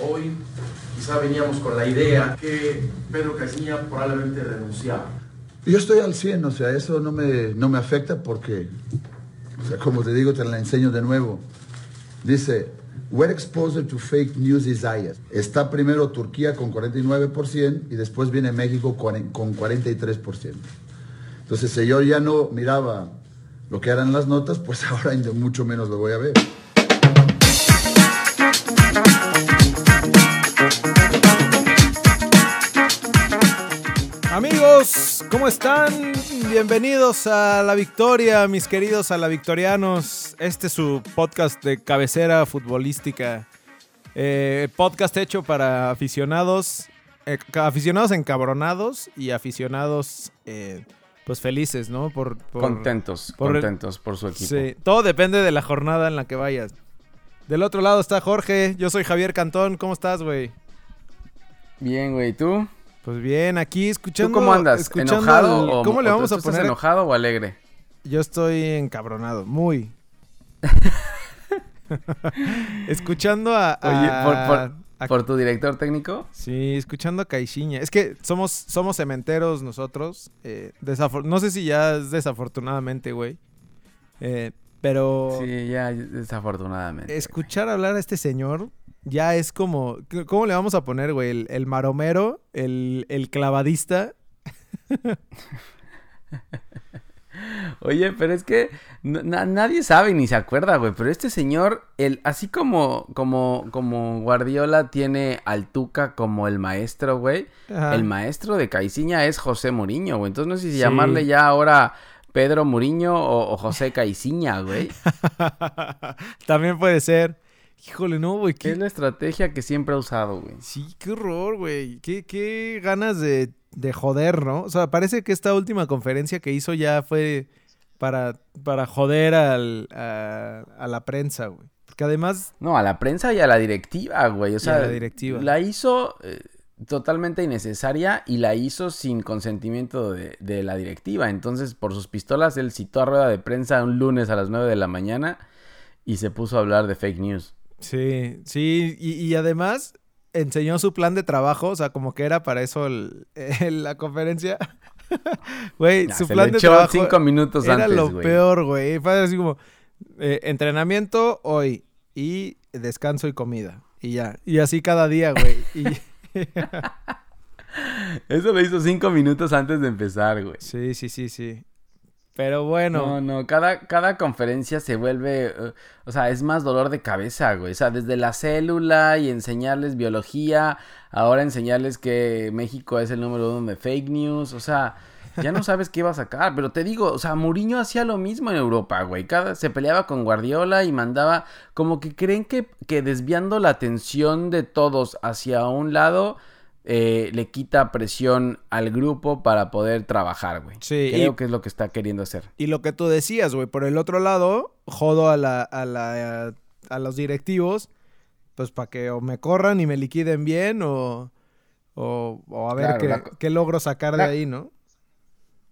Hoy quizá veníamos con la idea que Pedro Caixinha probablemente renunciaba. Yo estoy al 100, o sea, eso no me, no me afecta porque, o sea, como te digo, te la enseño de nuevo. Dice, we're exposed to fake news desires. Está primero Turquía con 49% y después viene México con 43%. Entonces, si yo ya no miraba lo que eran las notas, pues ahora mucho menos lo voy a ver. Amigos, ¿cómo están? Bienvenidos a La Victoria, mis queridos a la Victorianos. Este es su podcast de cabecera futbolística. Eh, podcast hecho para aficionados, eh, aficionados encabronados y aficionados eh, pues felices, ¿no? Por, contentos, contentos por su equipo. Sí, todo depende de la jornada en la que vayas. Del otro lado está Jorge, yo soy Javier Cantón, ¿cómo estás, güey? Bien, güey, ¿tú? Pues bien, aquí escuchando. ¿Tú cómo andas? ¿Enojado o ¿Cómo le vamos a poner? enojado o alegre? Yo estoy encabronado, muy. escuchando a. Oye, por, tu director técnico? Sí, escuchando a Caixinha. Es que somos, somos cementeros nosotros. Eh, no sé si ya es desafortunadamente, güey. Eh, pero. Sí, ya desafortunadamente. Escuchar hablar a este señor ya es como. ¿Cómo le vamos a poner, güey? El, maromero, el, el clavadista. Oye, pero es que nadie sabe ni se acuerda, güey. Pero este señor, el, así como, como, como Guardiola tiene al Tuca como el maestro, güey. El maestro de Caiciña es José Mourinho, güey. Entonces no sé si llamarle ya ahora Pedro Muriño o, José Caiciña, güey. También puede ser. Híjole, no, güey. ¿qué? Es la estrategia que siempre ha usado, güey. Sí, qué horror, güey. Qué, qué ganas de, de, joder, ¿no? O sea, parece que esta última conferencia que hizo ya fue para, para joder al, a, la prensa, güey. Porque además... No, a la prensa y a la directiva, güey. O sea, la directiva. La hizo eh, totalmente innecesaria y la hizo sin consentimiento de, de la directiva. Entonces, por sus pistolas, él citó a rueda de prensa un lunes a las 9 de la mañana y se puso a hablar de fake news. Sí, sí, y, además enseñó su plan de trabajo, o sea, como que era para eso la conferencia. Güey, su plan de trabajo cinco minutos era lo peor, güey. Fue así como eh, entrenamiento hoy y descanso y comida y ya. Y así cada día, güey. Eso lo hizo cinco minutos antes de empezar, güey. Sí, sí, sí, sí. Pero bueno. No, no, cada, cada conferencia se vuelve, eh, o sea, es más dolor de cabeza, güey. O sea, desde la célula y enseñarles biología, ahora enseñarles que México es el número uno de fake news, o sea, ya no sabes qué va a sacar. Pero te digo, o sea, Mourinho hacía lo mismo en Europa, güey. Cada, se peleaba con Guardiola y mandaba, como que creen que, que desviando la atención de todos hacia un lado eh, le quita presión al grupo para poder trabajar, güey. Sí. Creo que es lo que está queriendo hacer. Y lo que tú decías, güey, por el otro lado, jodo a la, a la, a los directivos, pues para que o me corran y me liquiden bien o, o, a ver qué, qué, logro sacar de ahí, ¿no?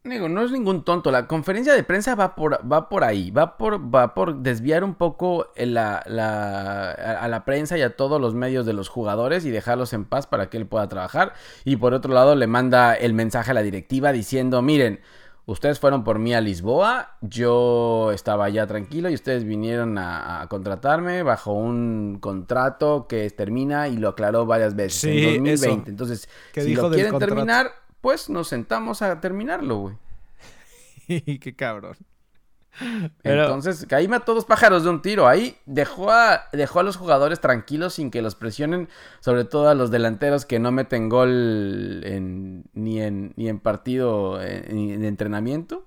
Digo, no es ningún tonto. La conferencia de prensa va por, va por ahí. Va por, va por desviar un poco la, a la prensa y a todos los medios de los jugadores y dejarlos en paz para que él pueda trabajar. Y por otro lado, le manda el mensaje a la directiva diciendo: Miren, ustedes fueron por mí a Lisboa. Yo estaba ya tranquilo y ustedes vinieron a, contratarme bajo un contrato que termina y lo aclaró varias veces en 2020. Entonces, si lo quieren terminar pues nos sentamos a terminarlo, güey. Qué cabrón. Entonces, ahí mató dos pájaros de un tiro. Ahí dejó a, dejó a los jugadores tranquilos sin que los presionen, sobre todo a los delanteros que no meten gol ni, en, ni en partido, ni en entrenamiento.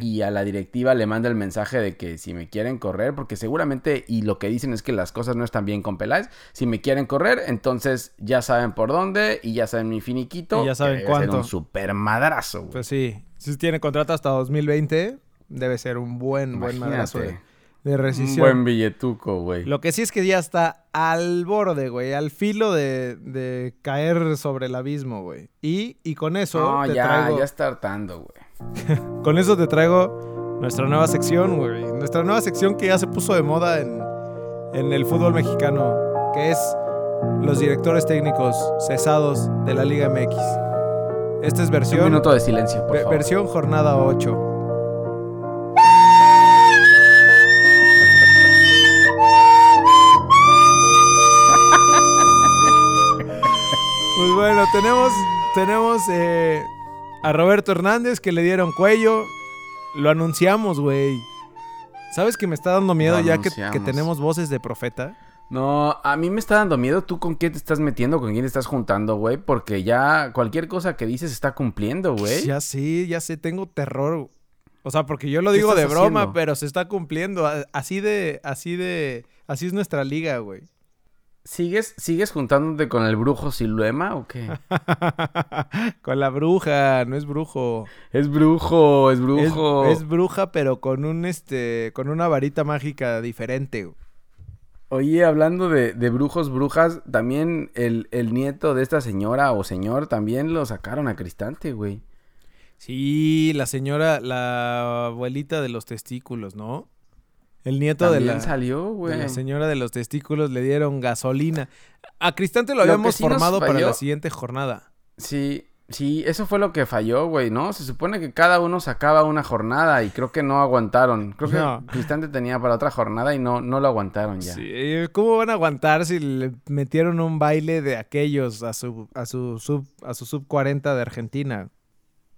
Y a la directiva le manda el mensaje de que si me quieren correr, porque seguramente, y lo que dicen es que las cosas no están bien con Peláez, si me quieren correr, entonces ya saben por dónde y ya saben mi finiquito. Y ya saben cuánto. un super madrazo. Pues sí, si tiene contrato hasta 2020, debe ser un buen, buen madrazo de, rescisión. Un buen billetuco, güey. Lo que sí es que ya está al borde, güey, al filo de, caer sobre el abismo, güey. Y, y con eso. No, ya, ya está hartando, güey. Con eso te traigo nuestra nueva sección, güey. Nuestra nueva sección que ya se puso de moda en, el fútbol mexicano, que es los directores técnicos cesados de la Liga MX. Esta es Un versión, minuto de silencio, por favor. versión jornada 8. Pues bueno, tenemos, tenemos eh, a Roberto Hernández que le dieron cuello. Lo anunciamos, güey. ¿Sabes que me está dando miedo ya que, tenemos voces de profeta? No, a mí me está dando miedo. ¿Tú con quién te estás metiendo? ¿Con quién te estás juntando, güey? Porque ya cualquier cosa que dices está cumpliendo, güey. Ya sí, ya sé, tengo terror. O sea, porque yo lo ¿Qué digo de broma, haciendo? pero se está cumpliendo. Así de, así de, así es nuestra liga, güey. ¿Sigues, ¿Sigues juntándote con el brujo Siluema o qué? con la bruja, no es brujo. es brujo, es Es, brujo. es bruja, pero con un este, con una varita mágica diferente. Oye, hablando de, de brujos, brujas, también el, el nieto de esta señora o señor también lo sacaron a Cristante, güey. Sí, la señora, la abuelita de los testículos, ¿no? El nieto de la, salió, de güey. la señora de los testículos le dieron gasolina. A Cristante lo habíamos sí formado para la siguiente jornada. Sí, sí, eso fue lo que falló, güey, ¿no? Se supone que cada uno sacaba una jornada y creo que no aguantaron. Creo que. Cristante tenía para otra jornada y no, no lo aguantaron ya. Sí, ¿cómo van a aguantar si le metieron un baile de aquellos a su a su sub a su sub 40 de Argentina?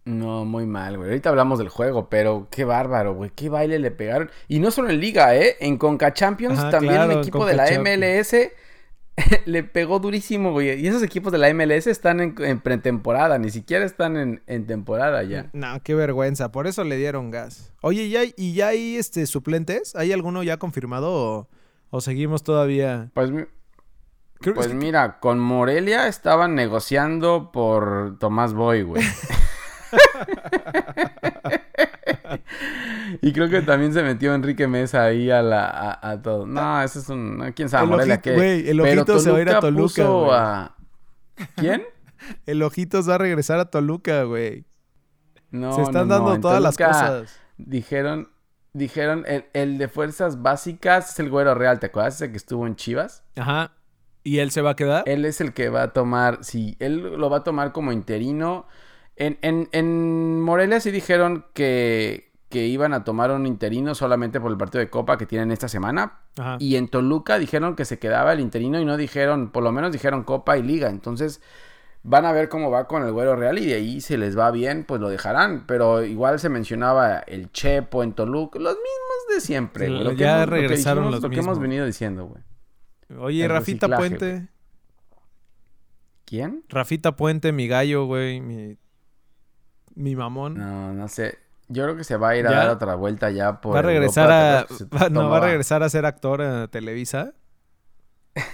No, muy mal, güey. Ahorita hablamos del juego, pero qué bárbaro, güey. Qué baile le pegaron. Y no solo en Liga, ¿eh? En Conca Champions Ajá, también claro, un equipo de la. MLS le pegó durísimo, güey. Y esos equipos de la MLS están en, en pretemporada, ni siquiera están en, en temporada ya. No, qué vergüenza, por eso le dieron gas. Oye, ¿y ya hay, y ya hay este suplentes? ¿Hay alguno ya confirmado o, o seguimos todavía? Pues, Creo pues que- mira, con Morelia estaban negociando por Tomás Boy, güey. y creo que también se metió Enrique Mesa ahí a la a, a todo. No, eso es un quién sabe El Morelia ojito- Pero ojito se va a ir a Toluca, puso güey. a- ¿Quién? el Ojitos va a regresar a Toluca, güey. No, Se están no, dando todas las cosas. Dijeron dijeron el, el de fuerzas básicas es el güero real, ¿te acuerdas ese que estuvo en Chivas? Ajá. ¿Y él se va a quedar? Él es el que va a tomar, sí, él lo va a tomar como interino. En, en, en Morelia sí dijeron que, que iban a tomar un interino solamente por el partido de Copa que tienen esta semana. Ajá. Y en Toluca dijeron que se quedaba el interino y no dijeron, por lo menos dijeron Copa y Liga. Entonces van a ver cómo va con el Güero Real y de ahí si les va bien, pues lo dejarán. Pero igual se mencionaba el Chepo en Toluca, los mismos de siempre. Güey. Lo que ya hemos- lo que regresaron dijimos- los Lo que hemos venido diciendo, güey. Oye, el Rafita Puente. ¿Quién? Rafita Puente, mi gallo, güey. Mi, mi mamón. No, no sé. Yo creo que se va a ir a dar otra vuelta ya por va a regresar Europa, a. ¿te acuerdas que se va- no, va a regresar a ser actor a Televisa.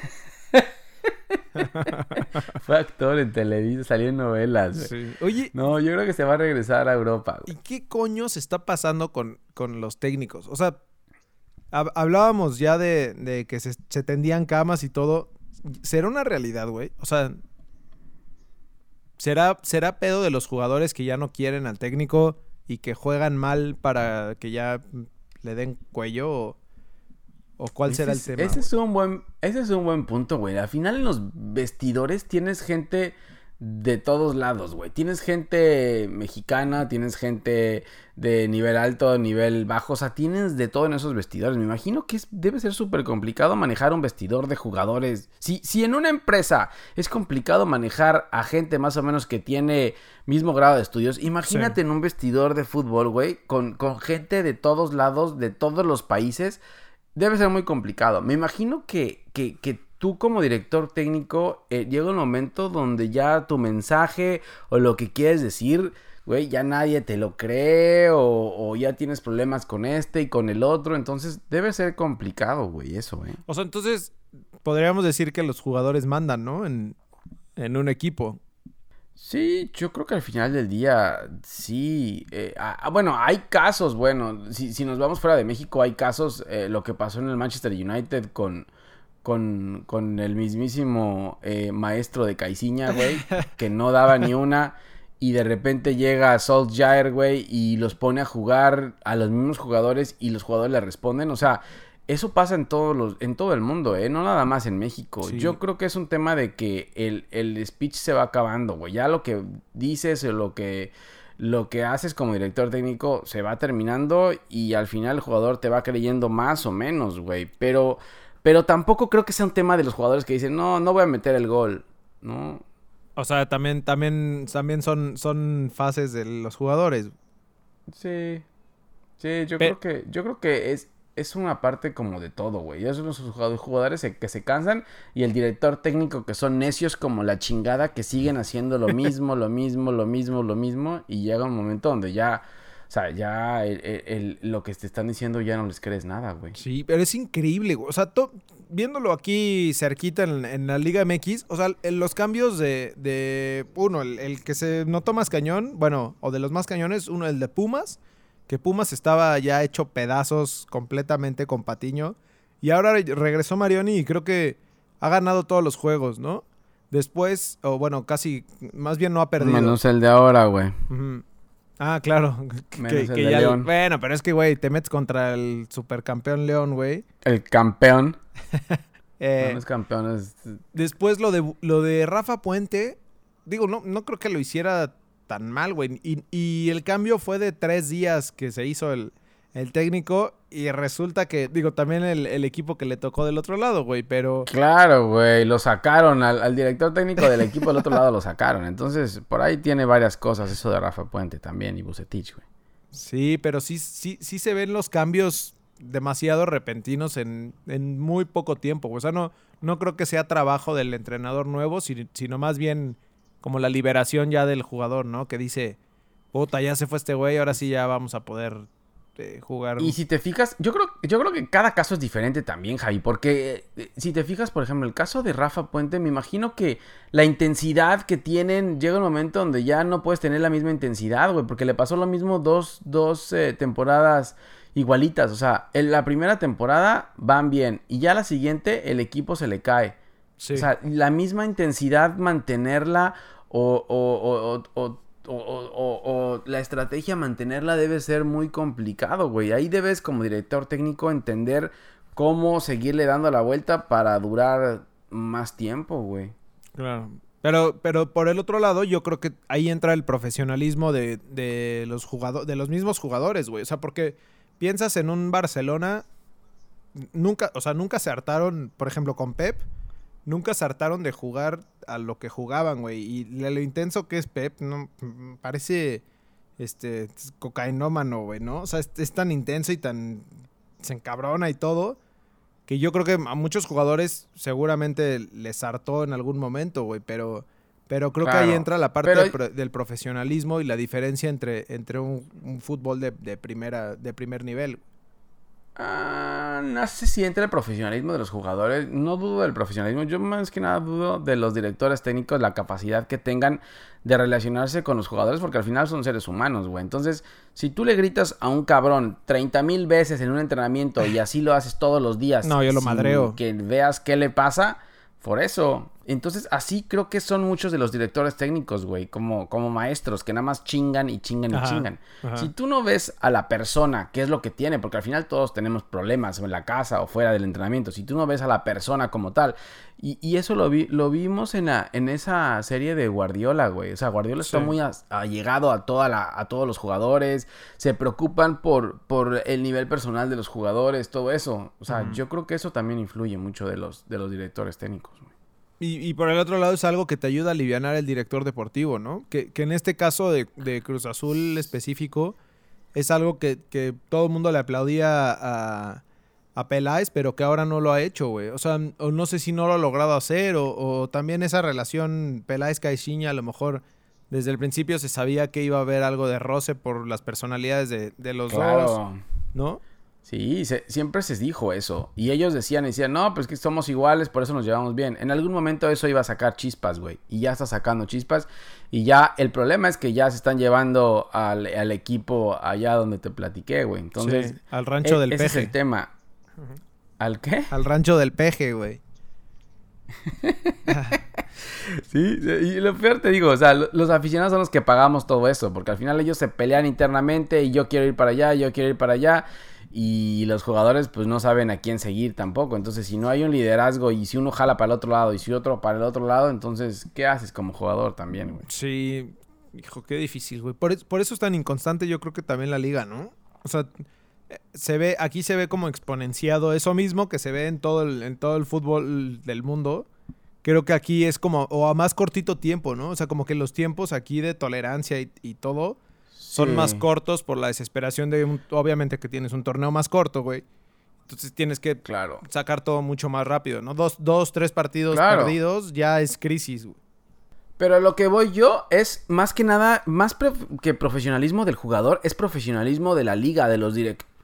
Fue actor en Televisa, salió en novelas. Oye, No, yo creo que se va a regresar a Europa. ¿y qué coño se está pasando con, con los técnicos? O sea, hab- hablábamos ya de, de que se, se tendían camas y todo. ¿Será una realidad, güey? O sea, ¿será, ¿será pedo de los jugadores que ya no quieren al técnico y que juegan mal para que ya le den cuello? ¿O, o cuál Ese será el es- tema? Ese güey? es un buen, ese es un buen punto, güey. Al final en los vestidores tienes gente de todos lados, güey. Tienes gente mexicana, tienes gente de nivel alto, nivel bajo, o sea, tienes de todo en esos vestidores. Me imagino que es- debe ser súper complicado manejar un vestidor de jugadores. Si, si en una empresa es complicado manejar a gente más o menos que tiene mismo grado de estudios, imagínate en un vestidor de fútbol, güey, con, con gente de todos lados, de todos los países. Debe ser muy complicado. Me imagino que, que, que tú como director técnico eh, llega un momento donde ya tu mensaje o lo que quieres decir, güey, ya nadie te lo cree o, o ya tienes problemas con este y con el otro. Entonces debe ser complicado, güey, eso, ¿eh? O sea, entonces podríamos decir que los jugadores mandan, ¿no? En, en un equipo. Sí, yo creo que al final del día, sí. eh, ah, ah, bueno, hay casos, bueno, si, si nos vamos fuera de México, hay casos, eh, lo que pasó en el Manchester United con, con, con el mismísimo eh, maestro de Caiciña, güey, que no daba ni una. Y de repente llega Solskjaer, güey, y los pone a jugar a los mismos jugadores y los jugadores le responden. O sea, eso pasa en todos los, en todo el mundo, ¿eh? No nada más en México. Sí. Yo creo que es un tema de que el, el speech se va acabando, güey. Ya lo que dices o lo que, lo que haces como director técnico se va terminando y al final el jugador te va creyendo más o menos, güey. Pero, pero tampoco creo que sea un tema de los jugadores que dicen, no, no voy a meter el gol, ¿no? O sea, también, también, también son, son fases de los jugadores. Sí. Sí, yo creo que, yo creo que es, es una parte como de todo, güey. Esos son los jugadores, que se cansan y el director técnico que son necios como la chingada que siguen haciendo lo mismo, lo mismo, lo mismo, lo mismo y llega un momento donde ya, sea, ya el- el- el- lo que te están diciendo ya no les crees nada, güey. Sí, pero es increíble, güey. O sea, to- viéndolo aquí cerquita en, en la Liga MX, o sea, los cambios de, de uno, el, que se notó más cañón, bueno, o de los más cañones, uno, el de Pumas, que Pumas estaba ya hecho pedazos completamente con Patiño. Y ahora re- regresó Marioni y creo que ha ganado todos los juegos, ¿no? Después, o bueno, casi, más bien no ha perdido. Menos el de ahora, güey. Ah, claro. Que, Menos el que de ya- León. Bueno, pero es que, güey, te metes contra el supercampeón León, güey. El campeón. Eh, no es campeón, es... Después lo de, lo de Rafa Puente, digo, no, no creo que lo hiciera tan mal, güey. Y, y el cambio fue de tres días que se hizo el, el técnico y resulta que, digo, también el, el equipo que le tocó del otro lado, güey, pero... Claro, güey, lo sacaron al, al director técnico del equipo del otro lado lo sacaron. Entonces, por ahí tiene varias cosas eso de Rafa Puente también y Bucetich, güey. Sí, pero sí, sí, sí se ven los cambios demasiado repentinos en, en muy poco tiempo. güey. O sea, no, no creo que sea trabajo del entrenador nuevo, si- sino más bien como la liberación ya del jugador, ¿no? Que dice, puta, ya se fue este güey, ahora sí ya vamos a poder eh, jugar. Y si te fijas, yo creo, yo creo que cada caso es diferente también, Javi, porque eh, si te fijas, por ejemplo, el caso de Rafa Puente, me imagino que la intensidad que tienen llega un momento donde ya no puedes tener la misma intensidad, güey, porque le pasó lo mismo dos, dos eh, temporadas igualitas, o sea, en la primera temporada van bien y ya la siguiente el equipo se le cae. Sí. O sea, la misma intensidad mantenerla o, o- o- o- o- la estrategia mantenerla debe ser muy complicado, güey. Ahí debes como director técnico entender cómo seguirle dando la vuelta para durar más tiempo, güey. Claro. Pero, pero por el otro lado, yo creo que ahí entra el profesionalismo de, de los jugadores, de los mismos jugadores, güey. O sea, porque piensas en un Barcelona, nunca, o sea, nunca se hartaron, por ejemplo, con Pep, nunca se hartaron de jugar a lo que jugaban, güey. Y lo, intenso que es Pep, no mm, parece este cocainómano, güey, ¿no? O sea, es, es tan intenso y tan se encabrona y todo que yo creo que a muchos jugadores seguramente les hartó en algún momento, güey, pero, pero creo que ahí entra la parte pero- del pro- del profesionalismo y la diferencia entre, entre un, un fútbol de, de primera, de primer nivel. Ah, no sé si entra el profesionalismo de los jugadores. No dudo del profesionalismo. Yo más que nada dudo de los directores técnicos, la capacidad que tengan de relacionarse con los jugadores, porque al final son seres humanos, güey. Entonces, si tú le gritas a un cabrón 30 mil veces en un entrenamiento y así lo haces todos los días, No, yo lo sin madreo. Que veas qué le pasa, por eso. Entonces, así creo que son muchos de los directores técnicos, güey, como, como maestros, que nada más chingan y chingan y chingan. ajá. Si tú no ves a la persona qué es lo que tiene, porque al final todos tenemos problemas en la casa o fuera del entrenamiento, si tú no ves a la persona como tal, y, y eso lo, vi, lo vimos en, la, en esa serie de Guardiola, güey, o sea, Guardiola está muy allegado a, toda la, a todos los jugadores, se preocupan por, por el nivel personal de los jugadores, todo eso, o sea, yo creo que eso también influye mucho de los, de los directores técnicos, güey. Y, y por el otro lado es algo que te ayuda a aliviar el director deportivo, ¿no? Que, que en este caso de, de Cruz Azul específico es algo que, que todo el mundo le aplaudía a, a Peláez, pero que ahora no lo ha hecho, güey. O sea, o no sé si no lo ha logrado hacer, o, o también esa relación Peláez-Caixinha, a lo mejor desde el principio se sabía que iba a haber algo de roce por las personalidades de, de los dos, Claro. ¿no? Sí, se- siempre se dijo eso. Y ellos decían, decían, no, pues que somos iguales, por eso nos llevamos bien. En algún momento eso iba a sacar chispas, güey. Y ya está sacando chispas. Y ya el problema es que ya se están llevando al, al equipo allá donde te platiqué, güey. Entonces, Sí, al rancho e- del ese es el tema. ¿Al qué? Al rancho del peje, güey. Sí, y lo peor te digo, o sea, lo- los aficionados son los que pagamos todo eso, porque al final ellos se pelean internamente y yo quiero ir para allá, yo quiero ir para allá. Y los jugadores pues no saben a quién seguir tampoco. Entonces, si no hay un liderazgo y si uno jala para el otro lado y si otro para el otro lado, entonces, ¿qué haces como jugador también, güey? Sí, hijo, qué difícil, güey. Por, por, eso es tan inconstante yo creo que también la liga, ¿no? O sea, eh, se ve, aquí se ve como exponenciado eso mismo que se ve en todo el, en todo el fútbol del mundo. Creo que aquí es como, o a más cortito tiempo, ¿no? O sea, como que los tiempos aquí de tolerancia y, y todo son más cortos por la desesperación de, un, obviamente que tienes un torneo más corto, güey. Entonces tienes que claro. sacar todo mucho más rápido, ¿no? Dos, dos tres partidos perdidos ya es crisis, güey. Pero lo que voy yo es más que nada, más que profesionalismo del jugador, es profesionalismo de la liga, de los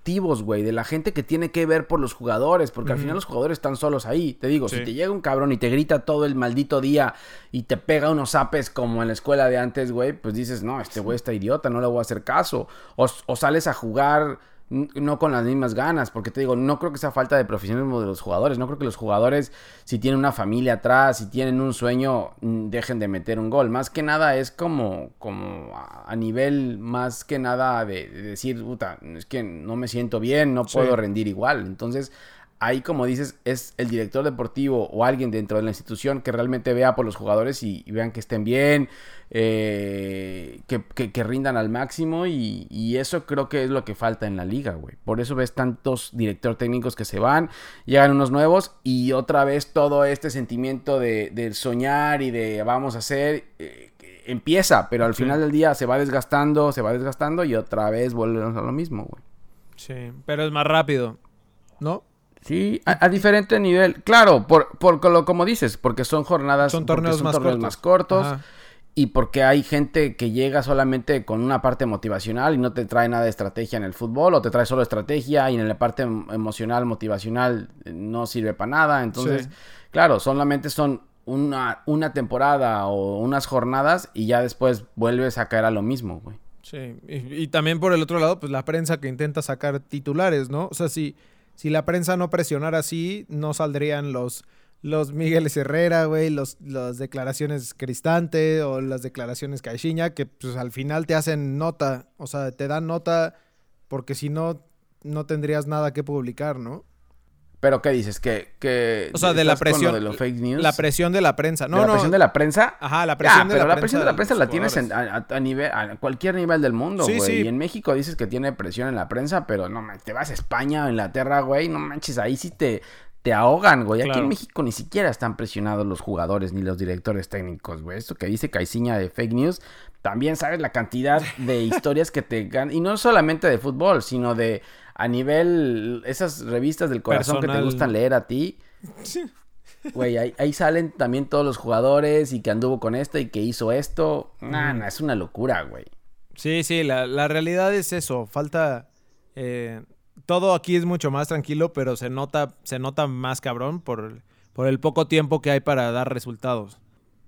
directivos güey, de la gente que tiene que ver por los jugadores, porque al final los jugadores están solos ahí. Te digo, si te llega un cabrón y te grita todo el maldito día y te pega unos apes como en la escuela de antes, güey, pues dices, no, este güey está idiota, no le voy a hacer caso. o sales a jugar no con las mismas ganas, porque te digo, no creo que sea falta de profesionalismo de los jugadores, no creo que los jugadores, si tienen una familia atrás, si tienen un sueño, dejen de meter un gol. Más que nada es como, como a nivel, más que nada de, decir, puta, es que no me siento bien, no puedo rendir igual. Entonces, ahí como dices, es el director deportivo o alguien dentro de la institución que realmente vea por los jugadores y, vean que estén bien, eh, que, rindan al máximo y, eso creo que es lo que falta en la liga, güey. Por eso ves tantos directores técnicos que se van, llegan unos nuevos y otra vez todo este sentimiento de, soñar y de vamos a hacer... Eh, empieza, pero al final del día se va desgastando, se va desgastando y otra vez volvemos a lo mismo, güey. Sí, pero es más rápido, ¿no? Sí, a, diferente nivel. Claro, por, por lo, como dices, porque son jornadas, son torneos, más, torneos cortos. más cortos. Y porque hay gente que llega solamente con una parte motivacional y no te trae nada de estrategia en el fútbol, o te trae solo estrategia y en la parte em, emocional, motivacional, eh, no sirve para nada. Entonces, claro, solamente son una, una temporada o unas jornadas y ya después vuelves a caer a lo mismo, güey. Sí, y, y, también por el otro lado, pues la prensa que intenta sacar titulares, ¿no? O sea, si si la prensa no presionara así, no saldrían los, los Miguel Herrera, güey, los, las declaraciones Cristante o las declaraciones Caixinha, que pues al final te hacen nota, o sea, te dan nota porque si no, no tendrías nada que publicar, ¿no? ¿Pero qué dices? ¿Que, que o sea, de la presión. de los fake news? La presión de la prensa. No, ¿De la no. presión de la prensa? Ajá, la presión de pero la, la presión de la prensa la tienes a, nivel, a cualquier nivel del mundo, güey. Sí, Y en México dices que tiene presión en la prensa, pero no, te vas a España o Inglaterra, güey, no manches, ahí sí te, te ahogan, güey. Aquí en México ni siquiera están presionados los jugadores ni los directores técnicos, güey. Esto que dice Caiciña de fake news, también sabes la cantidad de historias que te ganan. Y no solamente de fútbol, sino de a nivel, esas revistas del corazón que te gustan leer a ti. Güey, ahí, salen también todos los jugadores y que anduvo con esto y que hizo esto. Nah, es una locura, güey. Sí, sí, la, la, realidad es eso. Falta. Eh, todo aquí es mucho más tranquilo, pero se nota, se nota más cabrón por, por el poco tiempo que hay para dar resultados.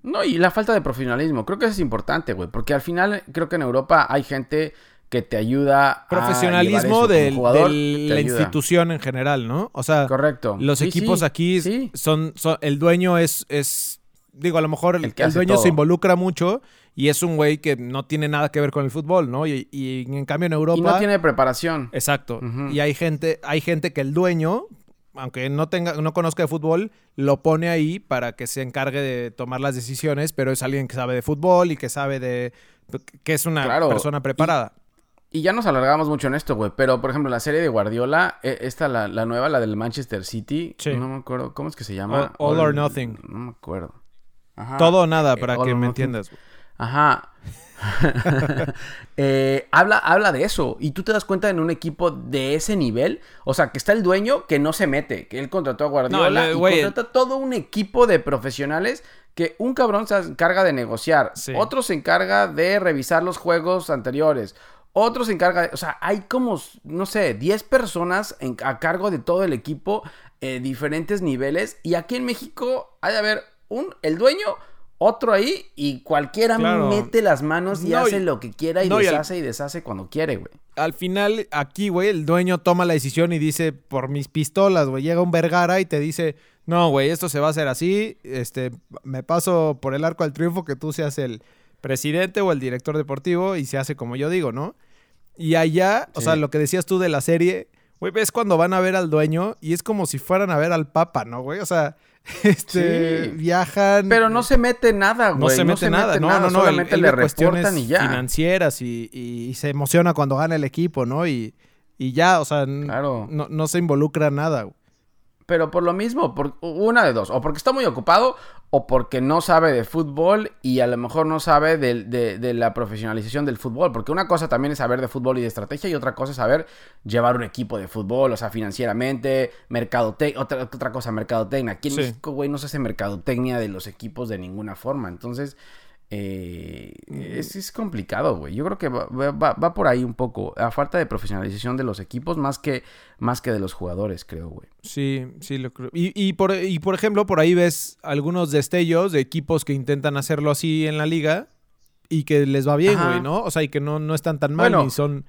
No, y la falta de profesionalismo. Creo que eso es importante, güey. Porque al final creo que en Europa hay gente que te ayuda profesionalismo a del, jugador, de la institución en general, ¿no? O sea, correcto. Los equipos aquí son, son, el dueño es es digo, a lo mejor el, dueño se involucra mucho y es un güey que no tiene nada que ver con el fútbol, ¿no? Y, en cambio en Europa y no tiene preparación. Exacto. Y hay gente hay gente que el dueño aunque no tenga, no conozca de fútbol, lo pone ahí para que se encargue de tomar las decisiones, pero es alguien que sabe de fútbol y que sabe de que es una persona preparada. Y ya nos alargamos mucho en esto, güey. Pero, por ejemplo, la serie de Guardiola, e, esta, la, la nueva, la del Manchester City. No me acuerdo. ¿Cómo es que se llama? All, or Nothing. No me acuerdo. Ajá. Todo o nada, para que me entiendas. Ajá. eh, habla, habla de eso. Y tú te das cuenta en un equipo de ese nivel. O sea, que está el dueño que no se mete. Que él contrató a Guardiola. y contrata todo un equipo de profesionales que un cabrón se encarga de negociar, otro se encarga de revisar los juegos anteriores, otro se encarga, de, o sea, hay como, no sé, 10 personas a cargo de todo el equipo, eh, diferentes niveles. Y aquí en México hay de haber un, el dueño, otro ahí, y cualquiera mete las manos y hace lo que quiera y deshace y deshace cuando quiere, güey. Al final, aquí, güey, el dueño toma la decisión y dice, por mis pistolas, güey, llega un Vergara y te dice, no, güey, esto se va a hacer así, este, me paso por el arco al triunfo que tú seas el presidente o el director deportivo y se hace como yo digo, ¿no? Y allá, o sea, lo que decías tú de la serie, Güey, ves cuando van a ver al dueño y es como si fueran a ver al papa, ¿no, güey? O sea, este, Sí. viajan. Pero no se mete nada, güey. No se mete nada, no, no, no. él- Solamente él le cuestiones y ya. financieras y, y- y se emociona cuando gana el equipo, ¿no? Y, y ya, o sea, Claro. no, no se involucra nada. güey. Pero por lo mismo, por una de dos. O porque está muy ocupado o porque no sabe de fútbol y a lo mejor no sabe de la profesionalización del fútbol. Porque una cosa también es saber de fútbol y de estrategia y otra cosa es saber llevar un equipo de fútbol, o sea, financieramente, mercadotecnia, otra, otra cosa, mercadotecnia. Aquí en Sí. México, güey, no se hace mercadotecnia de los equipos de ninguna forma. Entonces, eh, es, es complicado, güey. Yo creo que va, va- va- por ahí un poco. A falta de profesionalización de los equipos más que, más que de los jugadores, creo, güey. Sí, sí, lo creo. Y, y por, y por ejemplo, por ahí ves algunos destellos de equipos que intentan hacerlo así en la liga y que les va bien, Ajá. güey, ¿no? O sea, y que no, no están tan mal, Bueno, ni son.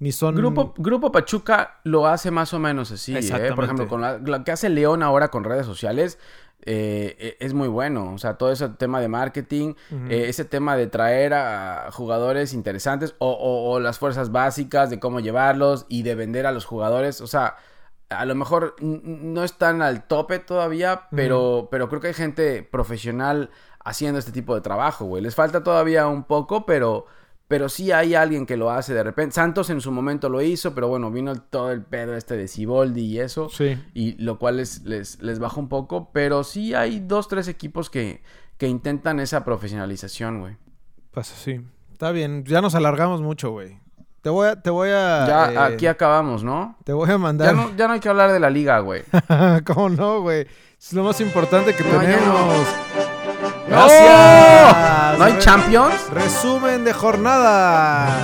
Ni son. Grupo, Grupo Pachuca lo hace más o menos así. ¿eh? Por ejemplo, con la- lo que hace León ahora con redes sociales eh, e- es muy bueno. O sea, todo ese tema de marketing, eh, ese tema de traer a jugadores interesantes o, o- o las fuerzas básicas de cómo llevarlos y de vender a los jugadores. O sea, a lo mejor no están al tope todavía, pero, pero creo que hay gente profesional haciendo este tipo de trabajo, güey. Les falta todavía un poco, pero, pero sí hay alguien que lo hace de repente. Santos en su momento lo hizo, pero bueno, vino todo el pedo este de Siboldi y eso. Sí. Y lo cual les, les, les baja un poco, pero sí hay dos, tres equipos que, que intentan esa profesionalización, güey. Pues sí. Está bien. Ya nos alargamos mucho, güey. Te voy a. Te voy a. Ya eh, aquí acabamos, ¿no? Te voy a Ya mandar. no, ya no hay que hablar de la liga, güey. ¿Cómo no, güey? Es lo más importante que No, ya tenemos. ¡No! Gracias. ¿No hay Champions? Resumen de jornada.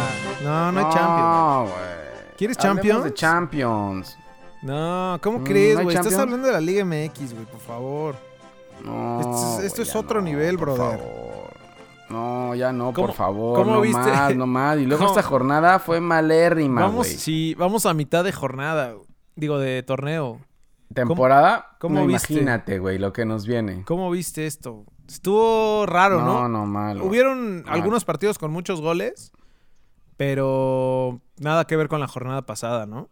No, no hay Champions. No, güey. ¿Quieres Hablemos Champions? de Champions. No, ¿cómo Mm, crees, ¿no hay güey? Estás hablando de la Liga MX, güey, por favor. No, Esto es- esto otro no, nivel, por brother. favor. No, ya no, ¿Cómo- por favor. cómo no viste? más, no más. Y luego ¿Cómo? esta jornada fue malérrima, Vamos, güey. sí, vamos a mitad de jornada, digo, de torneo. Temporada, cómo no, viste? imagínate, güey, lo que nos viene. ¿Cómo viste esto? Estuvo raro, ¿no? No, no, malo. Hubieron Mal. algunos partidos con muchos goles, pero nada que ver con la jornada pasada, ¿no?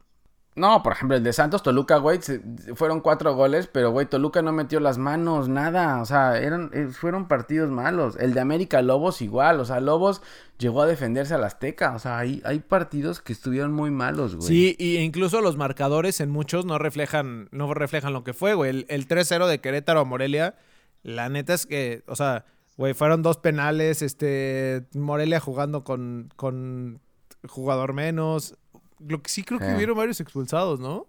No, por ejemplo, el de Santos Toluca, güey, se- fueron cuatro goles, pero güey, Toluca no metió las manos, nada. O sea, eran, eh, fueron partidos malos. El de América Lobos igual, o sea, Lobos llegó a defenderse al Azteca. O sea, hay, hay partidos que estuvieron muy malos, güey. Sí, y incluso los marcadores en muchos no reflejan, no reflejan lo que fue, güey. El, el 3-0 de Querétaro a Morelia, la neta es que, o sea, güey, fueron dos penales, este, Morelia jugando con, con jugador menos. Lo que sí creo que Eh. hubieron varios expulsados, ¿no?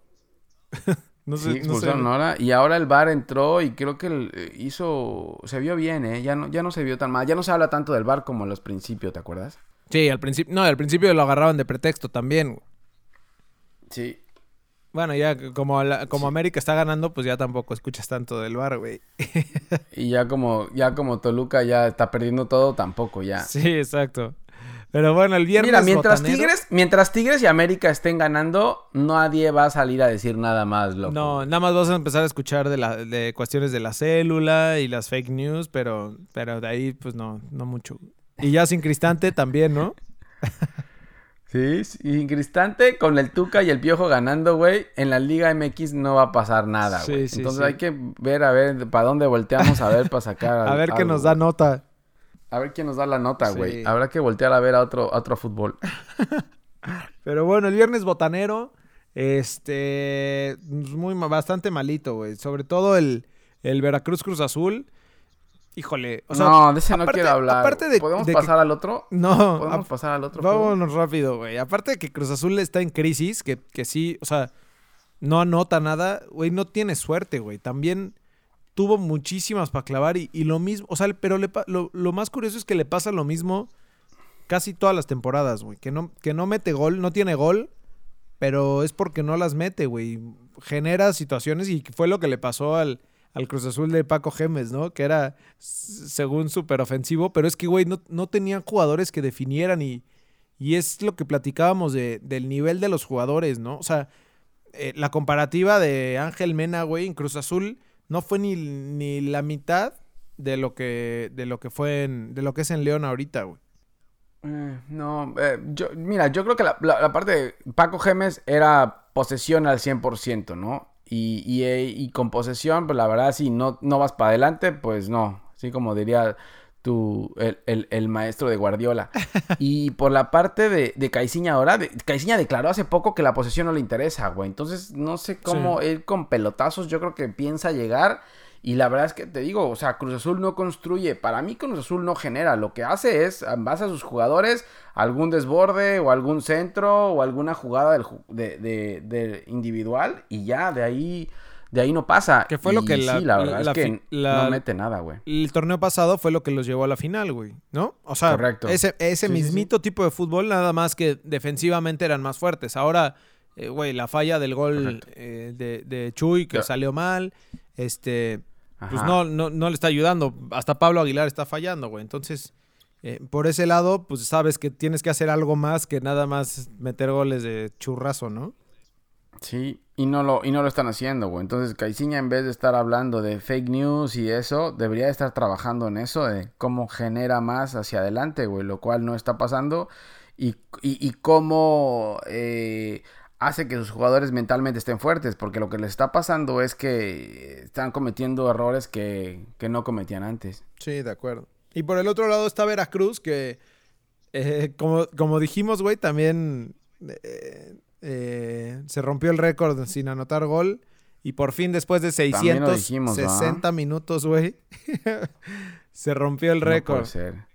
no sé, Sí, no sé. ahora. Y ahora el VAR entró y creo que el- eh, hizo. Se vio bien, ¿eh? Ya no, ya no se vio tan mal. Ya no se habla tanto del VAR como en los principios, ¿te acuerdas? Sí, al principio, no, al principio lo agarraban de pretexto también. Sí. Bueno, ya como, la- como América está ganando, pues ya tampoco escuchas tanto del bar, güey. Y ya como, ya como Toluca ya está perdiendo todo, tampoco ya. Sí, exacto. Pero bueno, el viernes. Mira, mientras botanero- Tigres, mientras Tigres y América estén ganando, nadie va a salir a decir nada más, loco. No, nada más vas a empezar a escuchar de, la, de cuestiones de la célula y las fake news, pero, pero de ahí, pues no, no mucho. Y ya sin Cristante también, ¿no? Sí, sí, Cristante con el Tuca y el Piojo ganando, güey, en la Liga MX no va a pasar nada, güey. sí, Entonces sí. hay que ver a ver para dónde volteamos a ver para sacar A ver qué nos da nota. A ver quién nos da la nota, güey. Habrá que voltear a ver a otro, a otro fútbol. Pero bueno, el viernes botanero, este, muy, ma- bastante malito, güey. Sobre todo el, el Veracruz Cruz Azul. Híjole, o sea, no, de ese no quiero hablar. aparte de- ¿Podemos de que- pasar al otro? no, ¿Podemos pasar al otro? juego? vámonos rápido, güey. Aparte de que Cruz Azul está en crisis, que, que sí, o sea, no anota nada, güey, no tiene suerte, güey. También tuvo muchísimas para clavar y, y lo mismo, o sea, pero le pa- lo, lo más curioso es que le pasa lo mismo casi todas las temporadas, güey. Que no, que no mete gol, no tiene gol, pero es porque no las mete, güey. Genera situaciones y fue lo que le pasó al, al Cruz Azul de Paco Gemes, ¿no? Que era, según, súper ofensivo, pero es que, güey, no, no tenían jugadores que definieran y, y es lo que platicábamos de, del nivel de los jugadores, ¿no? O sea, eh, la comparativa de Ángel Mena, güey, en Cruz Azul no fue ni, ni la mitad de lo que, de lo que fue en, de lo que es en León ahorita, güey. Eh, no, eh, yo, mira, yo creo que la, la- la parte de Paco Gemes era posesión al 100%, ¿no? Y, y, eh, y, con posesión, pues la verdad, si no, no vas para adelante, pues no. Así como diría tu, el, el, maestro de Guardiola. Y por la parte de, de Caiciña ahora, de, Caiciña declaró hace poco que la posesión no le interesa, güey. Entonces, no sé cómo él con pelotazos, yo creo que piensa llegar. Y la verdad es que te digo, o sea, Cruz Azul no construye. Para mí, Cruz Azul no genera. Lo que hace es, en base a sus jugadores, algún desborde o algún centro o alguna jugada del, de, de, de individual. Y ya, de ahí de ahí no pasa. Que fue lo que la, sí, la verdad es que no mete nada, güey. El torneo pasado fue lo que los llevó a la final, güey, ¿no? O sea, ese, ese mismito tipo de fútbol, nada más que defensivamente eran más fuertes. Ahora, eh, güey, la falla del gol eh, de, de, Chuy, que salió mal, este, pues no, no, no le está ayudando. Hasta Pablo Aguilar está fallando, güey. Entonces, eh, por ese lado, pues sabes que tienes que hacer algo más que nada más meter goles de churrazo, ¿no? Sí, y no lo, y no lo están haciendo, güey. Entonces, Caiciña, en vez de estar hablando de fake news y eso, debería estar trabajando en eso, de cómo genera más hacia adelante, güey, lo cual no está pasando. Y, y, cómo eh, hace que sus jugadores mentalmente estén fuertes, porque lo que les está pasando es que están cometiendo errores que, que no cometían antes. Sí, de acuerdo. Y por el otro lado está Veracruz, que, eh, como, como dijimos, güey, también... Eh, eh, se rompió el récord sin anotar gol. Y por fin, después de 660 minutos, güey, se rompió el récord. No puede ser.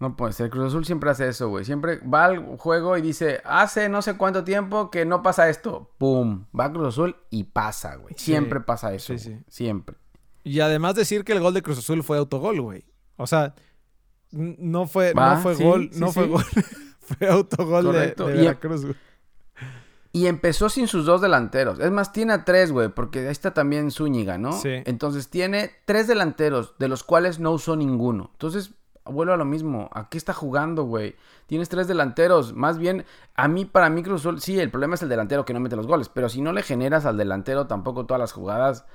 No puede ser. Cruz Azul siempre hace eso, güey. Siempre va al juego y dice, hace no sé cuánto tiempo que no pasa esto. ¡Pum! Va a Cruz Azul y pasa, güey. Siempre pasa eso. Siempre. Y además decir que el gol de Cruz Azul fue autogol, güey. O sea, no fue, no fue gol, no fue gol. fue autogol de, de Veracruz, güey. Y empezó sin sus dos delanteros. Es más, tiene a tres, güey, porque ahí está también Zúñiga, ¿no? Sí. Entonces tiene tres delanteros, de los cuales no usó ninguno. Entonces, vuelvo a lo mismo. ¿A qué está jugando, güey? Tienes tres delanteros. Más bien, a mí, para mí, Cruz sí, el problema es el delantero que no mete los goles. Pero si no le generas al delantero tampoco todas las jugadas.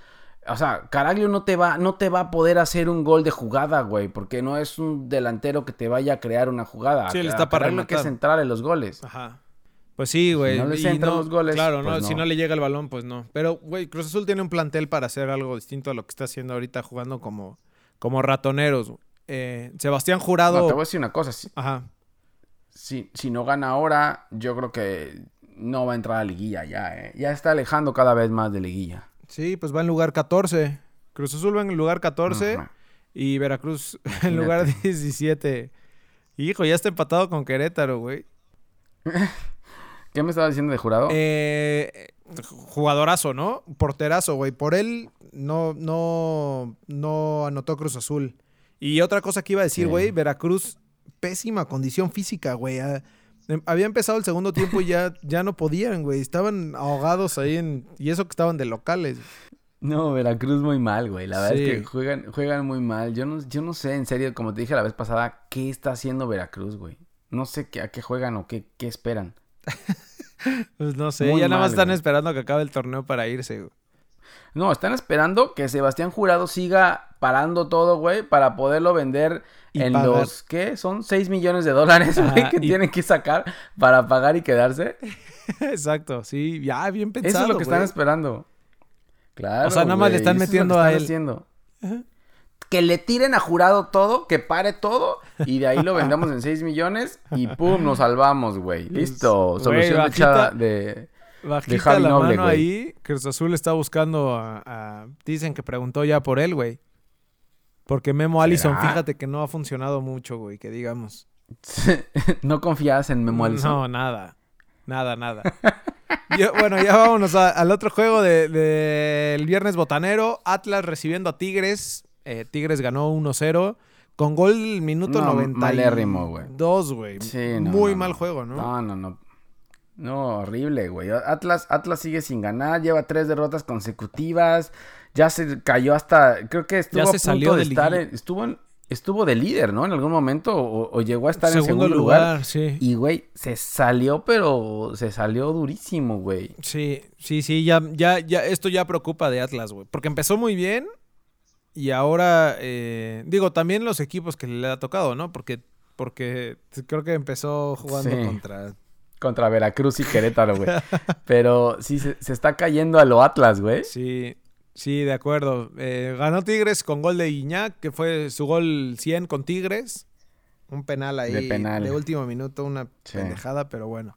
O sea, Caraglio no te va, no te va a poder hacer un gol de jugada, güey, porque no es un delantero que te vaya a crear una jugada. Sí, él está para Caraglio que centrar en los goles. Ajá. Pues sí, güey. Si no le los goles. Claro, pues no, si no le llega el balón, pues no. Pero, güey, Cruz Azul tiene un plantel para hacer algo distinto a lo que está haciendo ahorita jugando como, como ratoneros. Eh, Sebastián Jurado. No, te voy a decir una cosa. Si, Ajá. Si, si no gana ahora, yo creo que no va a entrar a liguilla ya, eh. Ya está alejando cada vez más de liguilla. Sí, pues va en lugar 14. Cruz Azul va en lugar 14 y Veracruz en lugar 17. Hijo, ya está empatado con Querétaro, güey. ¿Qué me estaba diciendo de jurado? Eh, jugadorazo, ¿no? Porterazo, güey. Por él no, no, no anotó Cruz Azul. Y otra cosa que iba a decir, güey, Veracruz, pésima condición física, güey. Ah, em, había empezado el segundo tiempo y ya, ya no podían, güey. Estaban ahogados ahí en... Y eso que estaban de locales. No, Veracruz muy mal, güey. La verdad es que juegan, juegan muy mal. Yo no, yo no sé, en serio, como te dije la vez pasada, ¿qué está haciendo Veracruz, güey? No sé qué, a qué juegan o qué, qué esperan. pues no sé, ya nada más están esperando que acabe el torneo para irse, No, están esperando que Sebastián Jurado siga parando todo, güey, para poderlo vender en los, ¿qué? Son 6 millones de dólares, güey, que tienen que sacar para pagar y quedarse. Exacto, sí, ya bien pensado, Eso es lo que están esperando. Claro, O sea, nada más le están metiendo a él. Que le tiren a jurado todo, que pare todo, y de ahí lo vendamos en 6 millones y pum, nos salvamos, güey. Listo, solución bajita, de, bajita la mano ahí, Cruz Azul está buscando a, Dicen que preguntó ya por él, güey. Porque Memo Allison, fíjate que no ha funcionado mucho, güey, que digamos. ¿No confías en Memo Allison? No, nada. Nada, nada. bueno, ya vámonos al otro juego del de, viernes botanero. Atlas recibiendo a Tigres. Eh, Tigres ganó 1-0. Con gol minuto no, 92, güey. Dos, güey. Muy mal juego, ¿no? No, no, no. No, horrible, güey. Atlas, Atlas sigue sin ganar, lleva tres derrotas consecutivas. Ya se cayó hasta. Creo que estuvo a punto de, estar. estuvo, estuvo de líder, ¿no? En algún momento. O, llegó a estar en segundo lugar. Sí. Y, güey, se salió, pero se salió durísimo, güey. Sí, sí, sí. Ya, ya, ya. Esto ya preocupa de Atlas, güey. Porque empezó muy bien. Y ahora, eh, digo, también los equipos que le ha tocado, ¿no? Porque, porque creo que empezó jugando contra Contra Veracruz y Querétaro, güey. Pero sí, se, se está cayendo a lo Atlas, güey. Sí, sí, de acuerdo. Eh, ganó Tigres con gol de Iñak, que fue su gol 100 con Tigres. Un penal ahí De penal. último minuto, una Sí. pendejada, pero bueno.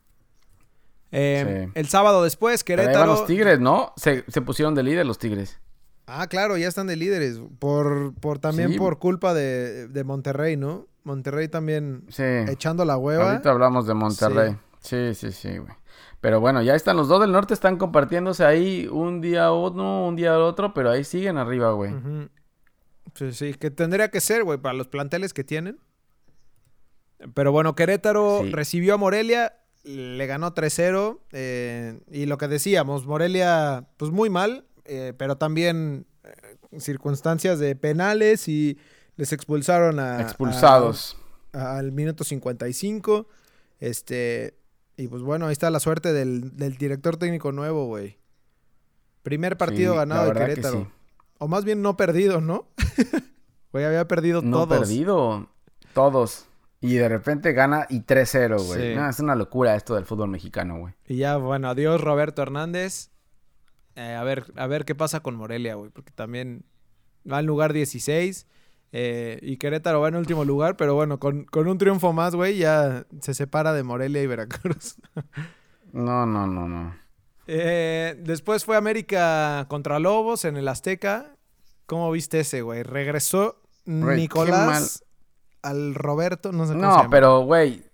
Eh, Sí. El sábado después, Pero Querétaro. los Tigres, ¿no? Se, se pusieron de líder los Tigres. Ah, claro, ya están de líderes. Por, por también Sí. por culpa de, de Monterrey, ¿no? Monterrey también Sí. echando la hueva. Ahorita hablamos de Monterrey. Sí, sí, sí, güey. Pero bueno, ya están los dos del norte, están compartiéndose ahí un día uno, un día otro, pero ahí siguen arriba, güey. Sí, sí, que tendría que ser, güey, para los planteles que tienen. Pero bueno, Querétaro Sí. recibió a Morelia, le ganó 3-0. eh, y lo que decíamos, Morelia, pues muy mal, eh, pero también eh, circunstancias de penales y les expulsaron a... Expulsados. a- al minuto 55. Este. Y pues bueno, ahí está la suerte del, del director técnico nuevo, güey. Primer partido Sí, ganado de que Querétaro. sí. O más bien no perdido, ¿no? Güey, había perdido No todos. perdido. Todos. Y de repente gana y 3-0, güey. Sí. No, es una locura esto del fútbol mexicano, güey. Y ya, bueno, adiós Roberto Hernández. Eh, a ver, a ver qué pasa con Morelia, güey. Porque también va en lugar 16. Eh, y Querétaro va en último lugar. Pero bueno, con, con un triunfo más, güey, ya se separa de Morelia y Veracruz. No, no, no, no. Eh, después fue América contra Lobos en el Azteca. ¿Cómo viste ese, güey? Regresó Nicolás al Roberto, no sé cómo se No, llama. pero, güey,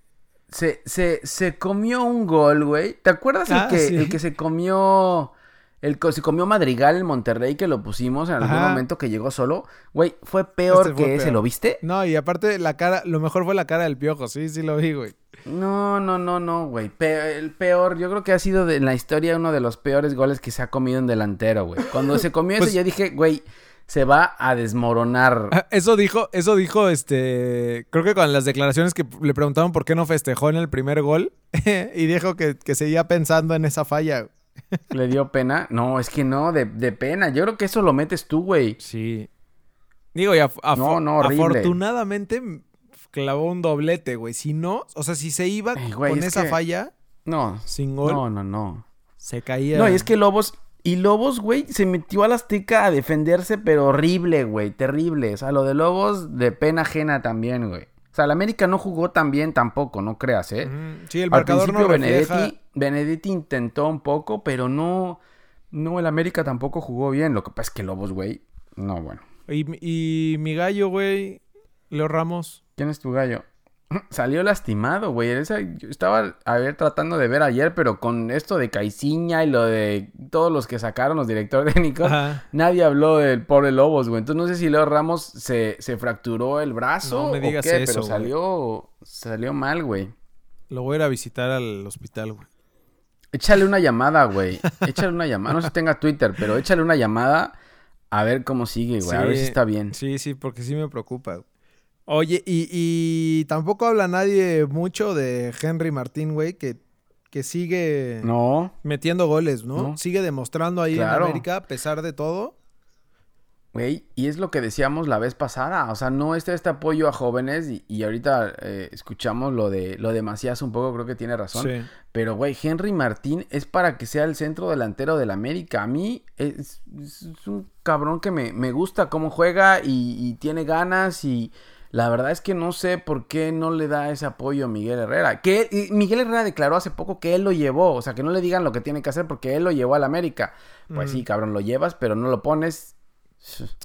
se, se, se comió un gol, güey. ¿Te acuerdas Ah, el, que, sí. el que se comió... El se comió Madrigal en Monterrey que lo pusimos en algún Ajá. momento que llegó solo? Güey, fue peor Este fue que ese. ¿lo viste? No, y aparte la cara, lo mejor fue la cara del piojo, sí, sí lo vi, güey. No, no, no, no, güey. Pe- el peor, yo creo que ha sido de, en la historia uno de los peores goles que se ha comido en delantero, güey. Cuando se comió Pues- ese, yo dije, güey, se va a desmoronar. Ah, Eso dijo, eso dijo, este, creo que con las declaraciones que le preguntaron por qué no festejó en el primer gol y dijo que, que seguía pensando en esa falla. ¿Le dio pena? No, es que no, de, de pena. Yo creo que eso lo metes tú, güey. Sí. Digo, y af- af- No, afortunadamente clavó un doblete, güey. Si no, o sea, si se iba Ay, güey, con es esa que- falla No, sin gol, no, no, no. se caía. No, y es que Lobos... Y Lobos, güey, se metió a la Azteca a defenderse, pero horrible, güey, terrible. O sea, lo de Lobos de pena ajena también, güey. O sea, el América no jugó tan bien tampoco, no creas, ¿eh? Sí, el Al marcador no principio refleja... Benedetti, Benedetti intentó un poco, pero no, no, el América tampoco jugó bien. Lo que pasa es que Lobos, güey, no, bueno. Y, y mi gallo, güey, Leo Ramos. ¿Quién es tu gallo? Salió lastimado, güey. Esa- Yo estaba, a ver, tratando de ver ayer, pero con esto de Caiciña y lo de todos los que sacaron los directores técnicos, Ajá. nadie habló del pobre Lobos, güey. Entonces no sé si Leo Ramos se, se fracturó el brazo No me digas o qué, eso, pero güey. salió, salió mal, güey. Lo voy a ir a visitar al hospital, güey. Échale una llamada, güey. Échale una llamada. No sé si tenga Twitter, pero échale una llamada a ver cómo sigue, güey. a ver si está bien. Sí, sí, porque sí me preocupa. güey. Oye, y, y tampoco habla nadie mucho de Henry Martín, güey, que, que sigue No, metiendo goles, ¿no? No. Sigue demostrando ahí Claro. en América, a pesar de todo. güey. Y es lo que decíamos la vez pasada. O sea, no está este apoyo a jóvenes. Y, y ahorita eh, escuchamos lo de, lo de Macías un poco, creo que tiene razón. Sí. Pero, güey, Henry Martín es para que sea el centro delantero del América. A mí es, es un cabrón que me, me gusta cómo juega y, y tiene ganas y la verdad es que no sé por qué no le da ese apoyo a Miguel Herrera. Que Miguel Herrera declaró hace poco que él lo llevó. O sea, que no le digan lo que tiene que hacer porque él lo llevó al América. Pues Mm. sí, cabrón, lo llevas, pero no lo pones.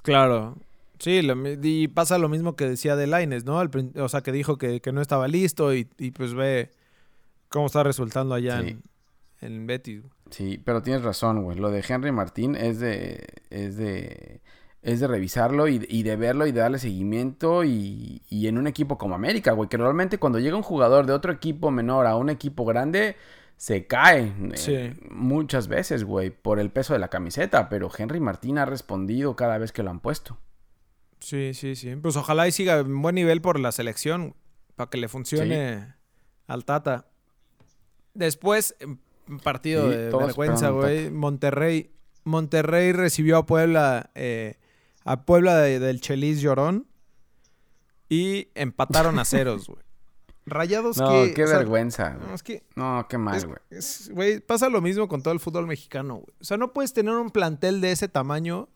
Claro. Sí, lo y pasa lo mismo que decía de Laines, ¿no? Al o sea, que dijo que, que no estaba listo y, y pues ve cómo está resultando allá Sí. en, en Betis. Sí, pero tienes razón, güey. Lo de Henry Martín es de. es de. Es de revisarlo y, y de verlo y de darle seguimiento. Y, y en un equipo como América, güey. Que normalmente cuando llega un jugador de otro equipo menor a un equipo grande. Se cae eh, muchas veces, güey, por el peso de la camiseta. Pero Henry Martín ha respondido cada vez que lo han puesto. Sí, sí, sí. Pues ojalá y siga en buen nivel por la selección, para que le funcione al Tata. Después, un partido Sí, de vergüenza, güey. Monterrey. Monterrey recibió a Puebla, eh, a Puebla de- del Chelis Llorón y empataron a ceros, güey. Rayados No, que... qué o sea, vergüenza. no, es que... No, qué mal, güey. Güey, pasa lo mismo con todo el fútbol mexicano, güey. O sea, no puedes tener un plantel de ese tamaño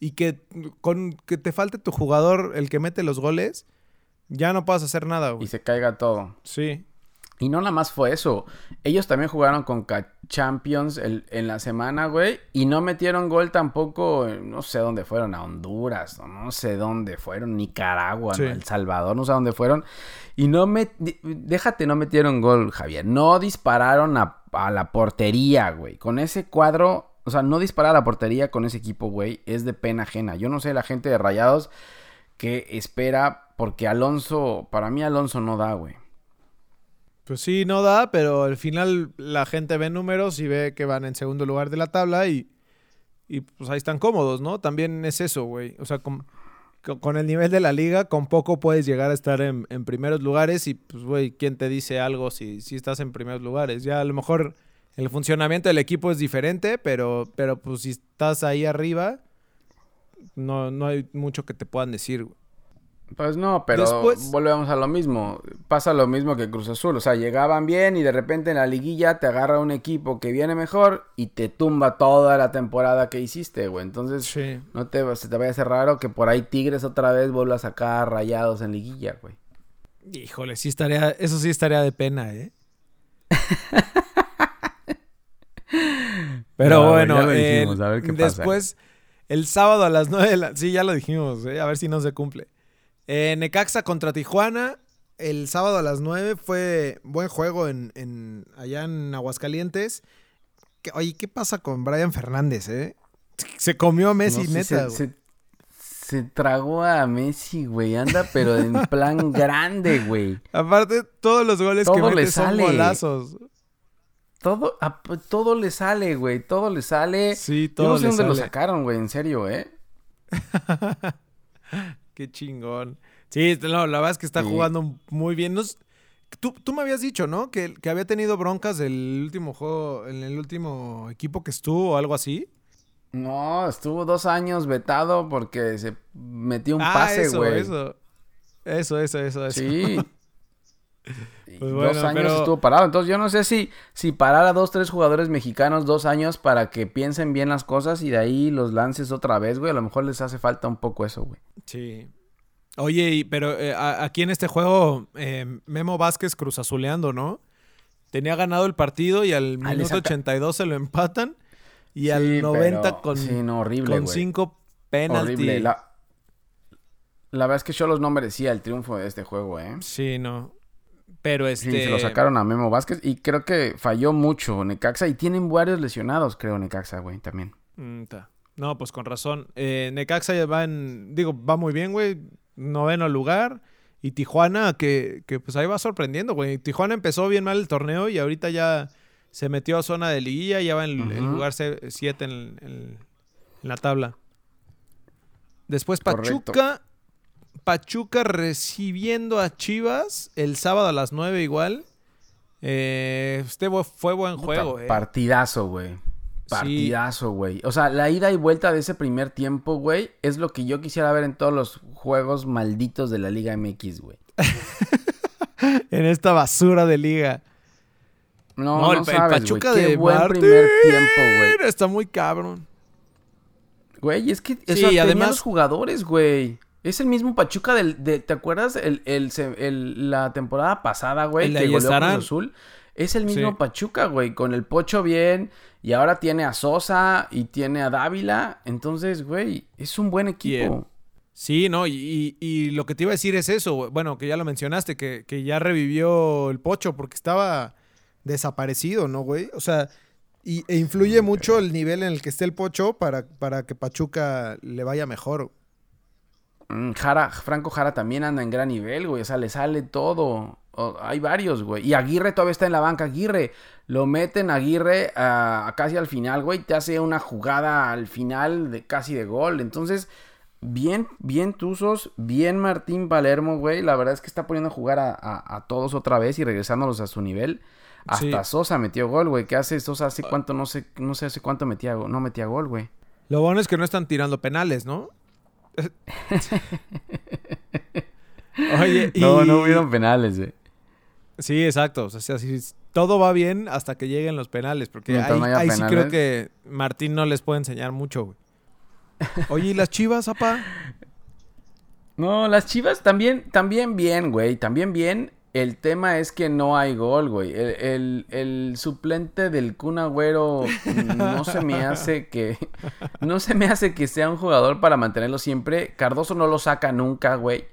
y que con que te falte tu jugador, el que mete los goles, ya no puedas hacer nada, Y güey. se caiga todo. Sí. Y no nada más fue eso. Ellos también jugaron con Champions el- en la semana, güey. Y no metieron gol tampoco. No sé dónde fueron. A Honduras. o No sé dónde fueron. Nicaragua. Sí. ¿no? El Salvador. No sé dónde fueron. Y no me... Déjate, no metieron gol, Javier. No dispararon a, a la portería, güey. Con ese cuadro... O sea, no disparar a la portería con ese equipo, güey. Es de pena ajena. Yo no sé la gente de Rayados que espera... Porque Alonso... Para mí Alonso no da, güey. Pues sí, no da, pero al final la gente ve números y ve que van en segundo lugar de la tabla y, y pues ahí están cómodos, ¿no? También es eso, güey. O sea, con, con- el nivel de la liga, con poco puedes llegar a estar en, en primeros lugares y pues, güey, ¿quién te dice algo si, si estás en primeros lugares? Ya a lo mejor el funcionamiento del equipo es diferente, pero, pero pues si estás ahí arriba, no, no hay mucho que te puedan decir, güey. Pues no, pero Después- volvemos a lo mismo. Pasa lo mismo que Cruz Azul. O sea, llegaban bien y de repente en la liguilla te agarra un equipo que viene mejor y te tumba toda la temporada que hiciste, güey. Entonces, Sí. no te, se te vaya a hacer raro que por ahí Tigres otra vez vuelva a sacar rayados en liguilla, güey. Híjole, sí estaría, eso sí estaría de pena, ¿eh? Pero No, bueno, ya lo eh, a ver qué pasa. después, el sábado a las 9 de la... Sí, ya lo dijimos, ¿eh? a ver si no se cumple. Eh, Necaxa contra Tijuana, el sábado a las 9 fue buen juego en, en- allá en Aguascalientes. Oye, ¿qué pasa con Brian Fernández, eh? Se comió a Messi, No, neta, se, se- se tragó a Messi, güey. Anda, pero en plan grande, güey. Aparte, todos los goles que Todo le mete son sale. golazos. Todo, a- todo le sale, güey. Todo le sale. Sí, Yo todo no sé le dónde lo sacaron, güey. En serio, ¿eh? Qué chingón. Sí, no, la verdad es que está Sí. jugando muy bien. Nos- tú, tú me habías dicho, ¿no? Que, que había tenido broncas el último juego, en el último equipo que estuvo o algo así. No, estuvo dos años vetado porque se metió un ah, pase, güey. eso. Eso, eso, eso, eso. Sí. Pues dos años pero- estuvo parado. Entonces yo no sé si, si parar a dos, tres jugadores mexicanos dos años para que piensen bien las cosas y de ahí los lances otra vez, güey. A lo mejor les hace falta un poco eso, güey. Sí. Oye, pero eh, aquí en este juego, eh, Memo Vázquez cruzazuleando, ¿no? Tenía ganado el partido y al Ah, minuto saca- 82 se lo empatan. Y Sí, al 90 pero- con, Sí, no, horrible, con cinco penaltis. Horrible. La... la verdad es que Cholos no merecía el triunfo de este juego, ¿eh? Sí, no. Pero Sí, este. se lo sacaron a Memo Vázquez y creo que falló mucho Necaxa y tienen varios lesionados, creo, Necaxa, güey, también. Mm. No, pues con razón. Eh, Necaxa ya va en. Digo, va muy bien, güey. Noveno lugar. Y Tijuana, que, que pues ahí va sorprendiendo, güey. Tijuana empezó bien mal el torneo y ahorita ya se metió a zona de liguilla. Ya va en el lugar 7 en, en- en la tabla. Después Correcto. Pachuca. Recibiendo a Chivas el sábado a las 9 igual. Eh, este fue buen juego, Puta, eh. Partidazo, güey. Partidazo, güey. O sea, la ida y vuelta de ese primer tiempo, güey, es lo que yo quisiera ver en todos los juegos malditos de la Liga MX, güey. en esta basura de liga. No, No, no, el- el Pachuca güey. Qué de buen Martín. primer tiempo, güey. Está muy cabrón. Güey, es que Sí, eso tenía además- los jugadores, güey. Es el mismo Pachuca del, de, ¿te acuerdas? El, el, la temporada pasada, güey, El que goleó. Cruz Azul. Es el mismo Sí. Pachuca, güey, con el Pocho bien. Y ahora tiene a Sosa y tiene a Dávila. Entonces, güey, es un buen equipo. Bien. Sí, no, y, y- lo que te iba a decir es eso, güey. bueno, que ya lo mencionaste, que, que ya revivió el pocho porque estaba desaparecido, ¿no, güey? O sea, y, e influye mucho el nivel en el que esté el pocho para, para que Pachuca le vaya mejor. Mm, Jara, Franco Jara también anda en gran nivel, güey. O sea, le sale todo. Hay varios, güey. Y Aguirre todavía está en la banca. Aguirre, lo meten Aguirre casi al final, güey. Te hace una jugada al final de casi de gol. Entonces, bien, bien Tuzos, bien Martín Palermo, güey. La verdad es que está poniendo a jugar a, a- a todos otra vez y regresándolos a su nivel. Hasta Sí. Sosa metió gol, güey. ¿Qué hace Sosa? ¿Hace cuánto? No sé, no sé hace cuánto metía, no metía gol, güey. Lo bueno es que no están tirando penales, ¿no? Oye, y... No, no hubieron penales, güey. Sí, exacto. O sea, sí, todo va bien hasta que lleguen los penales. Porque ahí, no haya ahí sí creo que Martín no les puede enseñar mucho, güey. Oye, ¿y las chivas, apa? No, las Chivas también, también bien, güey, también bien. El tema es que no hay gol, güey. El, el- el suplente del Kun Agüero no se me hace que... No se me hace que sea un jugador para mantenerlo siempre. Cardoso no lo saca nunca, güey.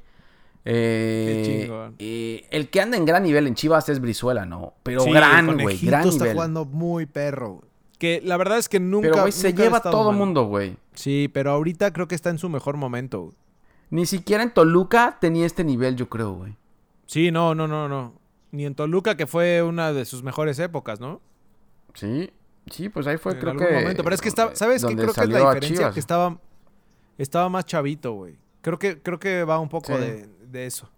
Eh, Qué chingón. eh, el que anda en gran nivel en Chivas es Brizuela, ¿no? Pero Sí, el gran, güey, conejito gran está nivel. jugando muy perro. güey. Que la verdad es que nunca. Pero, güey, se lleva todo mal. mundo, güey. Sí, pero ahorita creo que está en su mejor momento. güey. Ni siquiera en Toluca tenía este nivel, yo creo, güey. Sí, no, no, no, no. Ni en Toluca, que fue una de sus mejores épocas, ¿no? Sí, sí, pues ahí fue, en creo algún que. momento. Pero es que estaba, ¿sabes qué? Creo que es la diferencia que estaba, estaba más chavito, güey. Creo que, creo que va un poco Sí. de, de eso.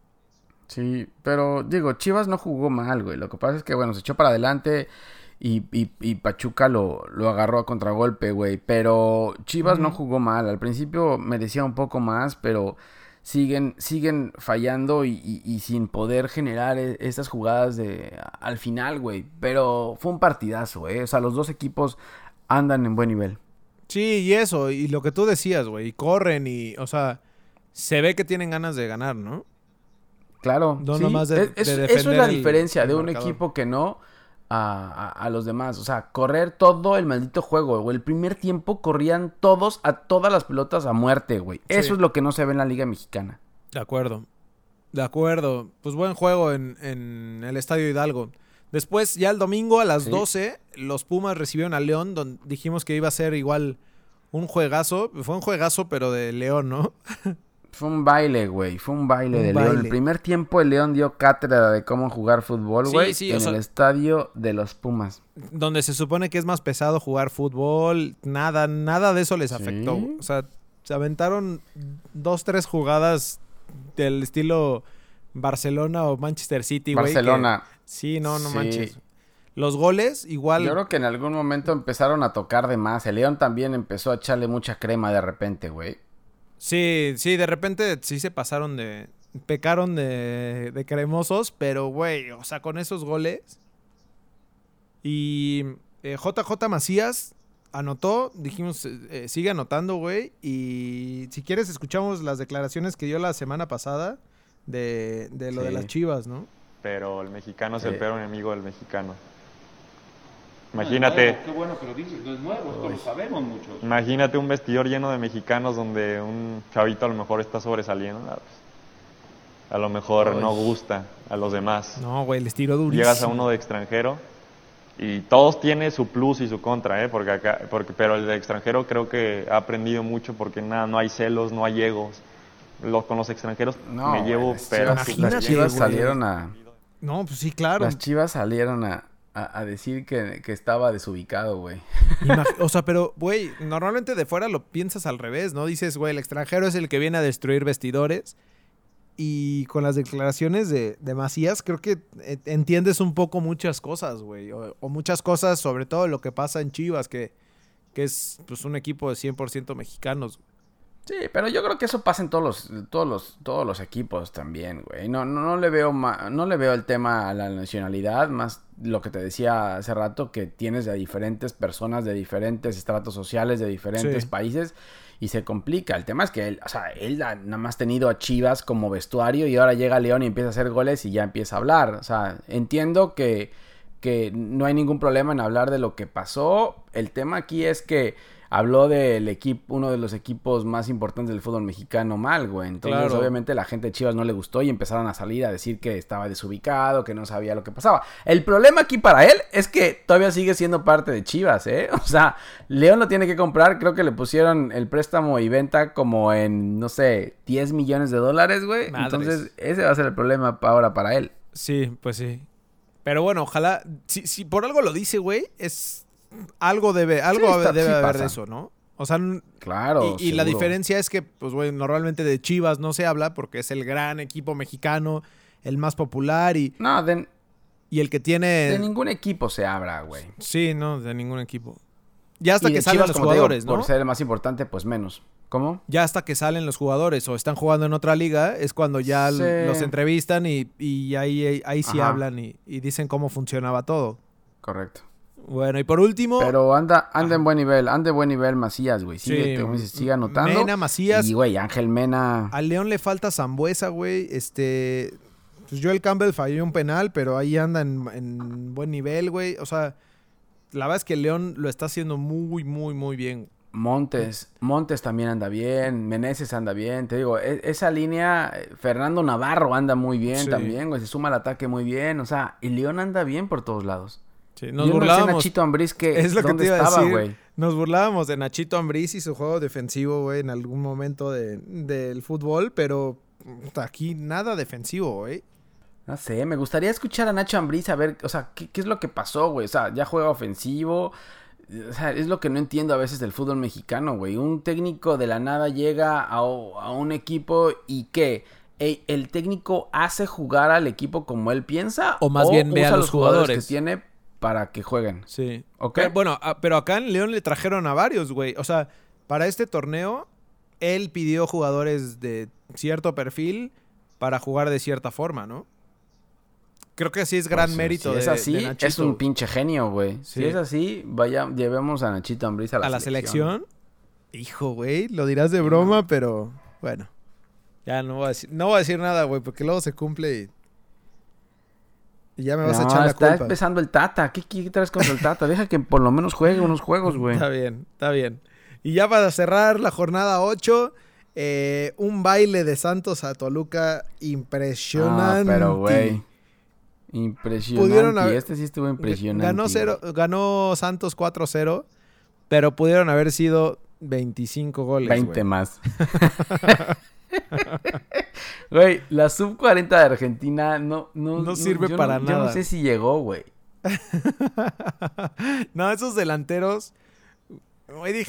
Sí, pero digo, Chivas no jugó mal, güey. Lo que pasa es que, bueno, se echó para adelante y, y- y Pachuca lo, lo agarró a contragolpe, güey. Pero Chivas no jugó mal. Al principio merecía un poco más, pero siguen, siguen fallando y, y- y sin poder generar e- estas jugadas de al final, güey. Pero fue un partidazo, güey. O sea, los dos equipos andan en buen nivel. Sí, y eso, y lo que tú decías, güey. Y corren y, o sea, se ve que tienen ganas de ganar, ¿no? Claro, No sí, nomás de- es- eso es la el- diferencia el de un marcador. equipo que no a, a- a los demás. O sea, correr todo el maldito juego, güey. El primer tiempo corrían todos a todas las pelotas a muerte, güey. Eso es lo que no se ve en la Liga Mexicana. De acuerdo. De acuerdo. Pues buen juego en, en el Estadio Hidalgo. Después, ya el domingo a las Sí. 12, los Pumas recibieron a León, donde dijimos que iba a ser igual un juegazo. Fue un juegazo, pero de León, ¿no? Fue un baile, güey. Fue un baile Un de León. baile. El primer tiempo el León dio cátedra de cómo jugar fútbol, Sí, güey. sí, o en sea- el estadio de los Pumas. Donde se supone que es más pesado jugar fútbol. Nada, nada de eso les Sí. afectó. güey. O sea, se aventaron dos, tres jugadas del estilo Barcelona o Manchester City, güey. que- Barcelona. Sí, no, no Sí. manches. Los goles, igual. Yo creo que en algún momento empezaron a tocar de más. El León también empezó a echarle mucha crema de repente, güey. Sí, sí, de repente sí se pasaron de. Pecaron de, de cremosos, pero güey, o sea, con esos goles. Y eh, JJ Macías anotó, dijimos, eh, eh, sigue anotando, güey. Y si quieres, escuchamos las declaraciones que dio la semana pasada de, de lo de las chivas, ¿no? pero el mexicano es el Eh. peor enemigo del mexicano. No Imagínate, nuevo, qué bueno que lo dices, no es nuevo, esto lo sabemos muchos. imagínate un vestidor lleno de mexicanos donde un chavito a lo mejor está sobresaliendo. ah, pues, a lo mejor no gusta a los demás. No, güey, les tiró durísimo. Llegas a uno de extranjero y todos tienen su plus y su contra, ¿eh? Porque acá, porque, pero el de extranjero creo que ha aprendido mucho porque nada, no hay celos, no hay egos. Los, con los extranjeros No, me llevo las peras. Chivas, súper las Chivas salieron a... No, pues sí, claro. Las Chivas salieron a, a- a decir que, que estaba desubicado, güey. O sea, pero, güey, normalmente de fuera lo piensas al revés, ¿no? Dices, güey, el extranjero es el que viene a destruir vestidores. Y con las declaraciones de, de Macías, creo que eh, entiendes un poco muchas cosas, güey. O, o muchas cosas, sobre todo lo que pasa en Chivas, que, que es pues, un equipo de 100% mexicanos. Sí, pero yo creo que eso pasa en todos los, todos los, todos los equipos también, güey. No, no, no le veo ma- no le veo el tema a la nacionalidad, más lo que te decía hace rato, que tienes de diferentes personas, de diferentes estratos sociales, de diferentes Sí. países, y se complica. El tema es que él, o sea, él ha nada más tenido a Chivas como vestuario y ahora llega a León y empieza a hacer goles y ya empieza a hablar. O sea, entiendo que, que no hay ningún problema en hablar de lo que pasó. El tema aquí es que habló del equipo, uno de los equipos más importantes del fútbol mexicano mal, güey. Entonces, Claro. obviamente, la gente de Chivas no le gustó y empezaron a salir a decir que estaba desubicado, que no sabía lo que pasaba. El problema aquí para él es que todavía sigue siendo parte de Chivas, ¿eh? O sea, León lo tiene que comprar. Creo que le pusieron el préstamo y venta como en, no sé, 10 millones de dólares, güey. Madres. Entonces, ese va a ser el problema ahora para él. Sí, pues sí. Pero bueno, ojalá. Si, si por algo lo dice, güey, es. Algo debe, algo está- debe sí haber pasa. de eso, ¿no? O sea, Claro. Y, y la diferencia es que, pues, güey, normalmente de Chivas no se habla porque es el gran equipo mexicano, el más popular y, No, de, y el que de tiene... ningún equipo se abra, güey. Sí, no, de ningún equipo. Ya hasta Y que de salgan Chivas, los digo, jugadores, ¿no? Por ser el más importante, pues menos. ¿Cómo? Ya hasta que salen los jugadores o están jugando en otra liga, es cuando ya Sí. los entrevistan y, y ahí, ahí, ahí sí hablan y, y dicen cómo funcionaba todo. Correcto. Bueno, y por último, Pero anda, anda en buen nivel, anda en buen nivel Macías, güey. Sigue, Sí. dices, sigue anotando. Mena, Macías, Y, güey, Ángel Mena. al León le falta Zambuesa, güey. Este, pues Joel Campbell falló un penal, pero ahí anda en, en buen nivel, güey. O sea, la verdad es que el León lo está haciendo muy, muy, muy bien. Montes, Montes también anda bien, Meneses anda bien, te digo, e- esa línea, Fernando Navarro anda muy bien Sí. también, güey, se suma al ataque muy bien, o sea, el León anda bien por todos lados. Sí, Yo nos no sé, burlábamos. Nachito Ambriz que Es lo que te iba a decir. güey. Nos burlábamos de Nachito Ambriz y su juego defensivo, güey, en algún momento de- del fútbol, pero aquí nada defensivo, güey. No sé, me gustaría escuchar a Nacho Ambriz a ver, o sea, ¿qué, qué es lo que pasó, güey? O sea, ya juega ofensivo. O sea, es lo que no entiendo a veces del fútbol mexicano, güey. Un técnico de la nada llega a, a un equipo y ¿qué? ¿E- ¿El técnico hace jugar al equipo como él piensa? O más bien ve a los jugadores. que tiene para que jueguen? Sí. ¿Ok? Pero, bueno, ah, pero acá en León le trajeron a varios, güey. O sea, para este torneo, él pidió jugadores de cierto perfil para jugar de cierta forma, ¿no? Creo que sí es gran Pues, mérito si de, es así, de es un pinche genio, güey. Si es así, vaya, llevemos a Nachito Ambriz a la, a la selección. Hijo, güey, lo dirás de broma, pero bueno. Ya no voy a decir, no voy a decir nada, güey, porque luego se cumple y, y ya me vas a No, echar la está culpa. empezando el Tata. ¿Qué, qué traes contra el Tata? Deja que por lo menos juegue unos juegos, güey. Está bien, está bien. Y ya para cerrar la jornada 8, eh, un baile de Santos a Toluca Ah, impresionante. pero, güey. Impresionante. Pudieron haber- Este sí estuvo impresionante. Ganó, cero, ganó Santos 4-0, pero pudieron haber sido 25 goles. 20 güey. más. Güey, la sub 40 de Argentina no, no, No sirve yo para Yo nada. no sé si llegó, güey. no, esos delanteros.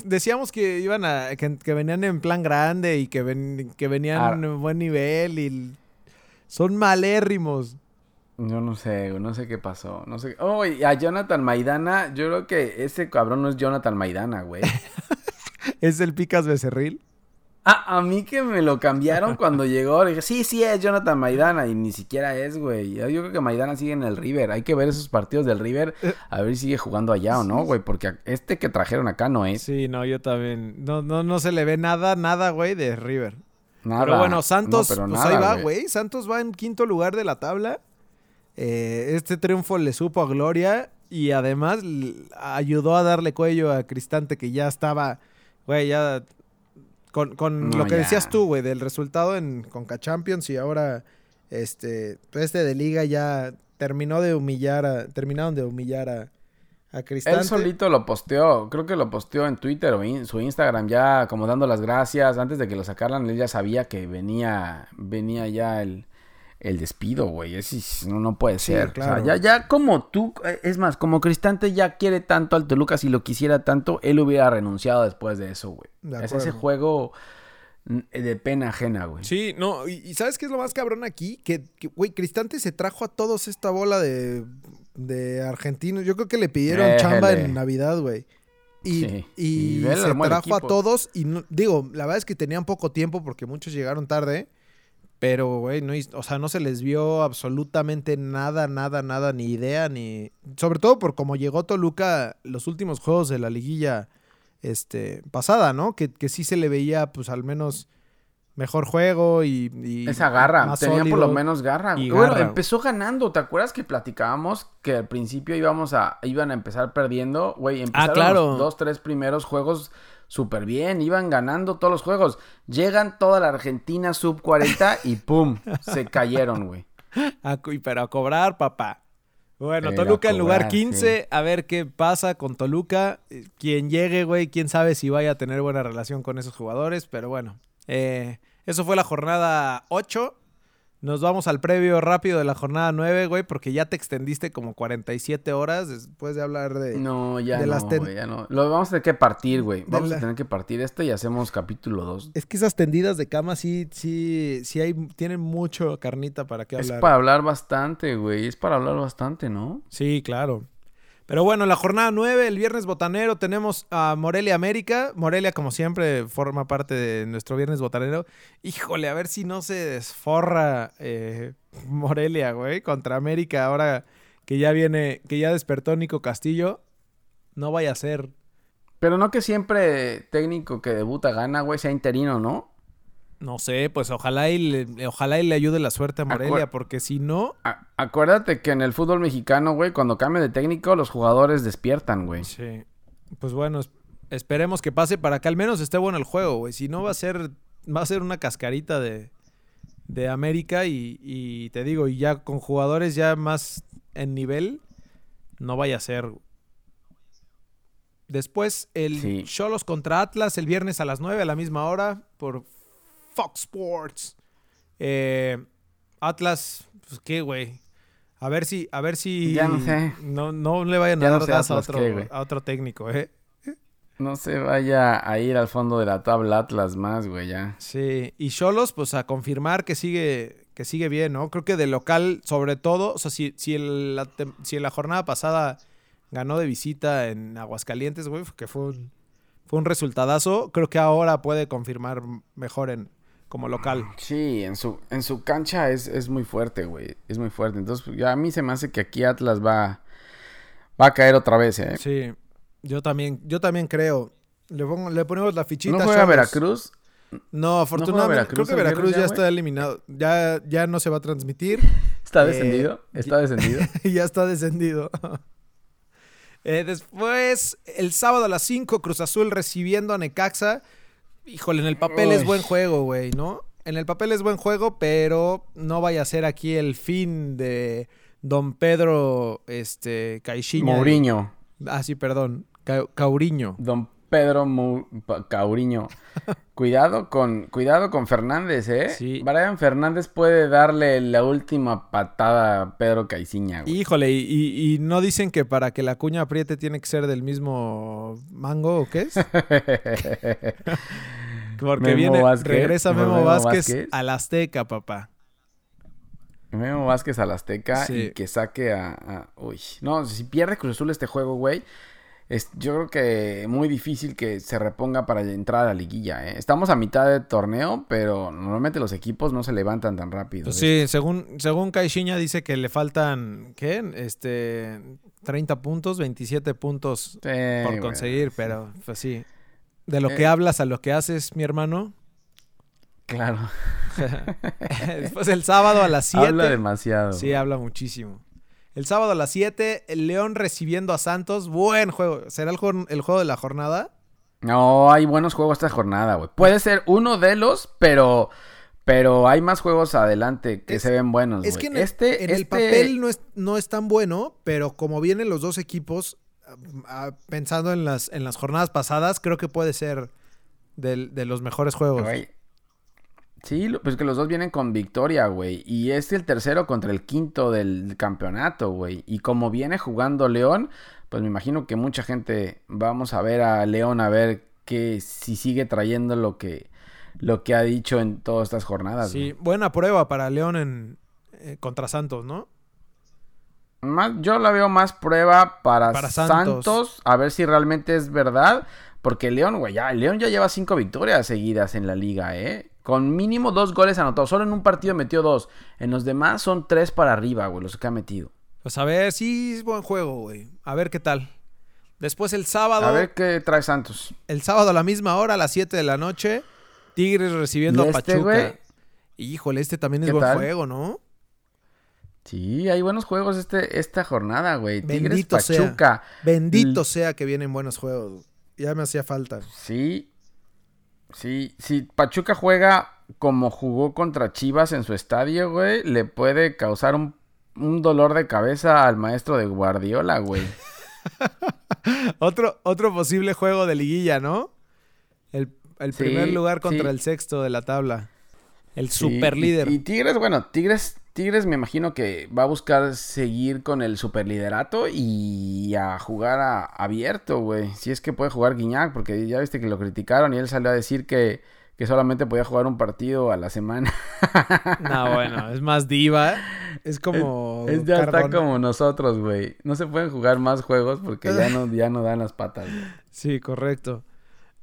decíamos que iban a. Que, que venían en plan grande y que, ven- que venían Ah. en buen nivel y. Son malérrimos. Yo no sé, no sé qué pasó. No sé. Oh, y a Jonathan Maidana, yo creo que ese cabrón no es Jonathan Maidana, güey. Es el Picas Becerril. Ah, a mí que me lo cambiaron cuando llegó. Dije, sí, sí, es Jonathan Maidana. Y ni siquiera es, güey. Yo creo que Maidana sigue en el River. Hay que ver esos partidos del River. A ver si sigue jugando allá o no, güey. Porque este que trajeron acá no es. Sí, no, yo también. No, no, no se le ve nada, nada, güey, de River. Nada. Pero bueno, Santos, No, pero pues nada, ahí va, güey. Santos va en quinto lugar de la tabla. Eh, este triunfo le supo a Gloria y además ayudó a darle cuello a Cristante que ya estaba, güey, ya con, con No, lo que ya. decías tú, güey, del resultado en Conca Champions y ahora este, pues, este de liga ya terminó de humillar a, terminaron de humillar a, a Cristante. Él solito lo posteó, creo que lo posteó en Twitter o en su Instagram ya como dando las gracias. Antes de que lo sacaran, él ya sabía que venía, venía ya el, el despido, güey. Ese sí, no, no puede Sí, ser. claro. O sea, ya, ya como tú, eh, es más, como Cristante ya quiere tanto al Toluca, si lo quisiera tanto, él hubiera renunciado después de eso, güey. Es ese juego mm, de pena ajena, güey. Sí, no, y, y ¿sabes qué es lo más cabrón aquí? Que, que, güey, Cristante se trajo a todos esta bola de, de argentinos. Yo creo que le pidieron chamba en Navidad, güey. Y, Sí. y se trajo a todos. Y no- digo, la verdad es que tenían poco tiempo porque muchos llegaron tarde. Pero, güey, no, o sea, no se les vio absolutamente nada, nada, nada, ni idea, ni... Sobre todo por cómo llegó Toluca los últimos juegos de la liguilla este, pasada, ¿no? Que, que sí se le veía, pues, al menos mejor juego y... y Esa garra, más tenía por lo menos garra. y Bueno, garra. empezó ganando, ¿te acuerdas que platicábamos que al principio íbamos a, iban a empezar perdiendo? Güey, empezaron Ah, claro. los dos, tres primeros juegos súper bien, iban ganando todos los juegos. Llegan toda la Argentina sub 40 y ¡pum! Se cayeron, güey. Pero a cobrar, papá. Bueno, Pero Toluca en lugar cobrar, 15, a ver qué pasa con Toluca. Eh, Quien llegue, güey, quién sabe si vaya a tener buena relación con esos jugadores, pero bueno. Eh, eso fue la jornada 8. Nos vamos al previo rápido de la jornada 9, güey, porque ya te extendiste como 47 horas después de hablar de... No, ya de no, las ten- güey, ya no. Lo vamos a tener que partir, güey. Vamos la- a tener que partir este y hacemos capítulo 2. Es que esas tendidas de cama sí, sí, sí hay, tienen mucho carnita para qué Es hablar. para hablar bastante, güey. Es para hablar bastante, ¿no? Sí, claro. Pero bueno, la jornada 9, el viernes botanero, tenemos a Morelia América. Morelia, como siempre, forma parte de nuestro viernes botanero. Híjole, a ver si no se desforra eh, Morelia, güey, contra América. Ahora que ya viene, que ya despertó Nico Castillo. No vaya a ser. Pero no que siempre técnico que debuta gana, güey, sea interino, ¿no? No sé, pues ojalá y le, ojalá y le ayude la suerte a Morelia, Acuer- porque si no. A- acuérdate que en el fútbol mexicano, güey, cuando cambia de técnico, los jugadores despiertan, güey. Sí. Pues bueno, es- esperemos que pase para que al menos esté bueno el juego, güey. Si no va a ser, va a ser una cascarita de, de América y, y te digo, y ya con jugadores ya más en nivel, no vaya a ser. Después el Sí. Cholos contra Atlas el viernes a las 9 a la misma hora por Fox Sports. Eh, Atlas, pues qué, güey. A ver si, a ver si Ya no sé. no, no le vayan Ya a no dar sé a otro, qué, güey. a otro técnico, eh. No se vaya a ir al fondo de la tabla Atlas más, güey, ya. Sí, y Cholos, pues a confirmar que sigue, que sigue bien, ¿no? Creo que de local, sobre todo, o sea, si, si, el- la, si la jornada pasada ganó de visita en Aguascalientes, güey, que fue un, fue un resultadazo, creo que ahora puede confirmar mejor en como local. Sí, en su, en su cancha es, es muy fuerte, güey. Es muy fuerte. Entonces, ya a mí se me hace que aquí Atlas va, va a caer otra vez, ¿eh? Sí, yo también, yo también creo. Le, pongo- le ponemos la fichita. ¿No a juega Xolos. Veracruz? No, afortunadamente, Veracruz creo que Veracruz ya, ya, está eliminado. Ya, ya no se va a transmitir. ¿Está Eh, descendido? ¿Está descendido? ya está descendido. Eh, después, el sábado a las 5, Cruz Azul recibiendo a Necaxa. Híjole, en el papel es buen juego, güey, ¿no? En el papel es buen juego, pero no vaya a ser aquí el fin de Don Pedro este, Caixinha. Mourinho. Ah, sí, perdón. Ca- Cauriño. Don Pedro Mou- Cauriño. cuidado con, cuidado con Fernández, ¿eh? Sí. Brian Fernández puede darle la última patada a Pedro Caiciña, güey. Híjole, y, y- y no dicen que para que la cuña apriete tiene que ser del mismo mango o qué es? Porque Memo viene, Vázquez, regresa Memo, Memo Vázquez, Vázquez. al Azteca, papá. Memo Vázquez al Azteca Sí. y que saque a, a- Uy, no, si pierde Cruz Azul este juego, güey, es, yo creo que muy difícil que se reponga para entrar a la liguilla, ¿eh? Estamos a mitad de torneo, pero normalmente los equipos no se levantan tan rápido. Pues ¿eh? sí, según, según Caixinha dice que le faltan, ¿qué? Este, 30 puntos, 27 puntos Sí, por conseguir, pero pues sí. De lo que Eh. hablas a lo que haces, mi hermano. Claro. Después el sábado a las 7. Habla demasiado. Sí, habla muchísimo. El sábado a las 7, el León recibiendo a Santos. Buen juego. ¿Será el, el juego de la jornada? No, hay buenos juegos esta jornada, güey. Puede ser uno de los, pero pero hay más juegos adelante que Es- se ven buenos, Es güey. que en, el- este, en el este- papel no es, no es tan bueno, pero como vienen los dos equipos, ah, ah, pensando en las, en las jornadas pasadas, creo que puede ser del- de los mejores juegos. Sí, pues que los dos vienen con victoria, güey. Y es el tercero contra el quinto del campeonato, güey. Y como viene jugando León, pues me imagino que mucha gente vamos a ver a León a ver que si sigue trayendo lo que lo que ha dicho en todas estas jornadas. Sí, güey. buena prueba para León en, eh, contra Santos, ¿no? Más, yo la veo más prueba para, Para Santos. Santos. a ver si realmente es verdad. Porque León, güey, ya, León ya lleva cinco victorias seguidas en la liga, ¿eh? Con mínimo dos goles anotados. Solo en un partido metió dos. En los demás son tres para arriba, güey, los que ha metido. Pues a ver, sí es buen juego, güey. A ver qué tal. Después el sábado, A ver qué trae Santos. el sábado a la misma hora, a las 7 de la noche, Tigres recibiendo ¿Y a este, Pachuca. güey? Híjole, este también es ¿Qué buen tal? juego, ¿no? Sí, hay buenos juegos este, esta jornada, güey. Tigres Bendito sea. Pachuca. Bendito L- sea que vienen buenos juegos. Ya me hacía falta. Sí. Sí, si Pachuca juega como jugó contra Chivas en su estadio, güey, le puede causar un, un dolor de cabeza al maestro de Guardiola, güey. Otro, otro posible juego de liguilla, ¿no? El, el Sí, primer lugar contra sí. el sexto de la tabla. El super y- líder. Y, Tigres, bueno, Tigres, Tigres me imagino que va a buscar seguir con el superliderato y a jugar a- abierto, güey. Si es que puede jugar Guiñac, porque ya viste que lo criticaron y él salió a decir que, que solamente podía jugar un partido a la semana. No, bueno, es más diva. Es como. Es, ya está como nosotros, güey. No se pueden jugar más juegos porque ya no, ya no dan las patas. Sí, correcto.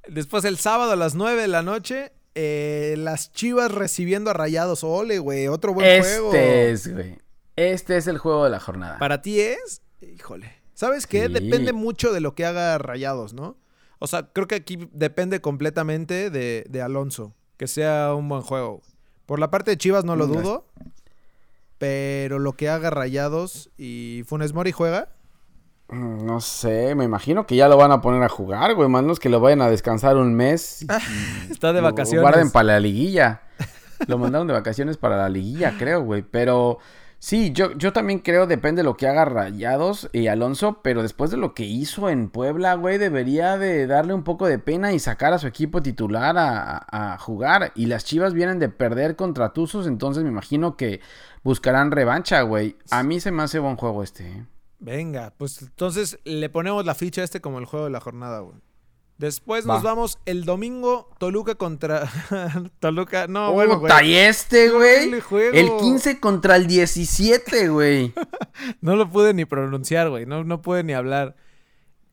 Después el sábado a las 9 de la noche, eh, las Chivas recibiendo a Rayados. Ole, güey, otro buen juego. Este es, güey. Este es el juego de la jornada. ¿Para ti es? Híjole. ¿Sabes qué? Sí. Depende mucho de lo que haga Rayados, ¿no? O sea, creo que aquí depende completamente de, de Alonso. Que sea un buen juego. Por la parte de Chivas no lo dudo. Pero lo que haga Rayados y Funes Mori juega. Mm, No sé, me imagino que ya lo van a poner a jugar, güey. Manos que lo vayan a descansar un mes. Está de Lo vacaciones. Guarden para la liguilla. Lo mandaron de vacaciones para la liguilla, creo, güey. Pero sí, yo, yo también creo, depende de lo que haga Rayados y Alonso. Pero después de lo que hizo en Puebla, güey, debería de darle un poco de pena y sacar a su equipo titular a, a- a jugar. Y las Chivas vienen de perder contra Tuzos, entonces me imagino que buscarán revancha, güey. A mí se me hace buen juego este, ¿eh? Venga, pues entonces le ponemos la ficha a este como el juego de la jornada, güey. Después Va. nos vamos el domingo, Toluca contra Toluca. No, bueno, güey. Y este, güey. el juego. El 15 contra el 17, güey. No lo pude ni pronunciar, güey. No, no pude ni hablar.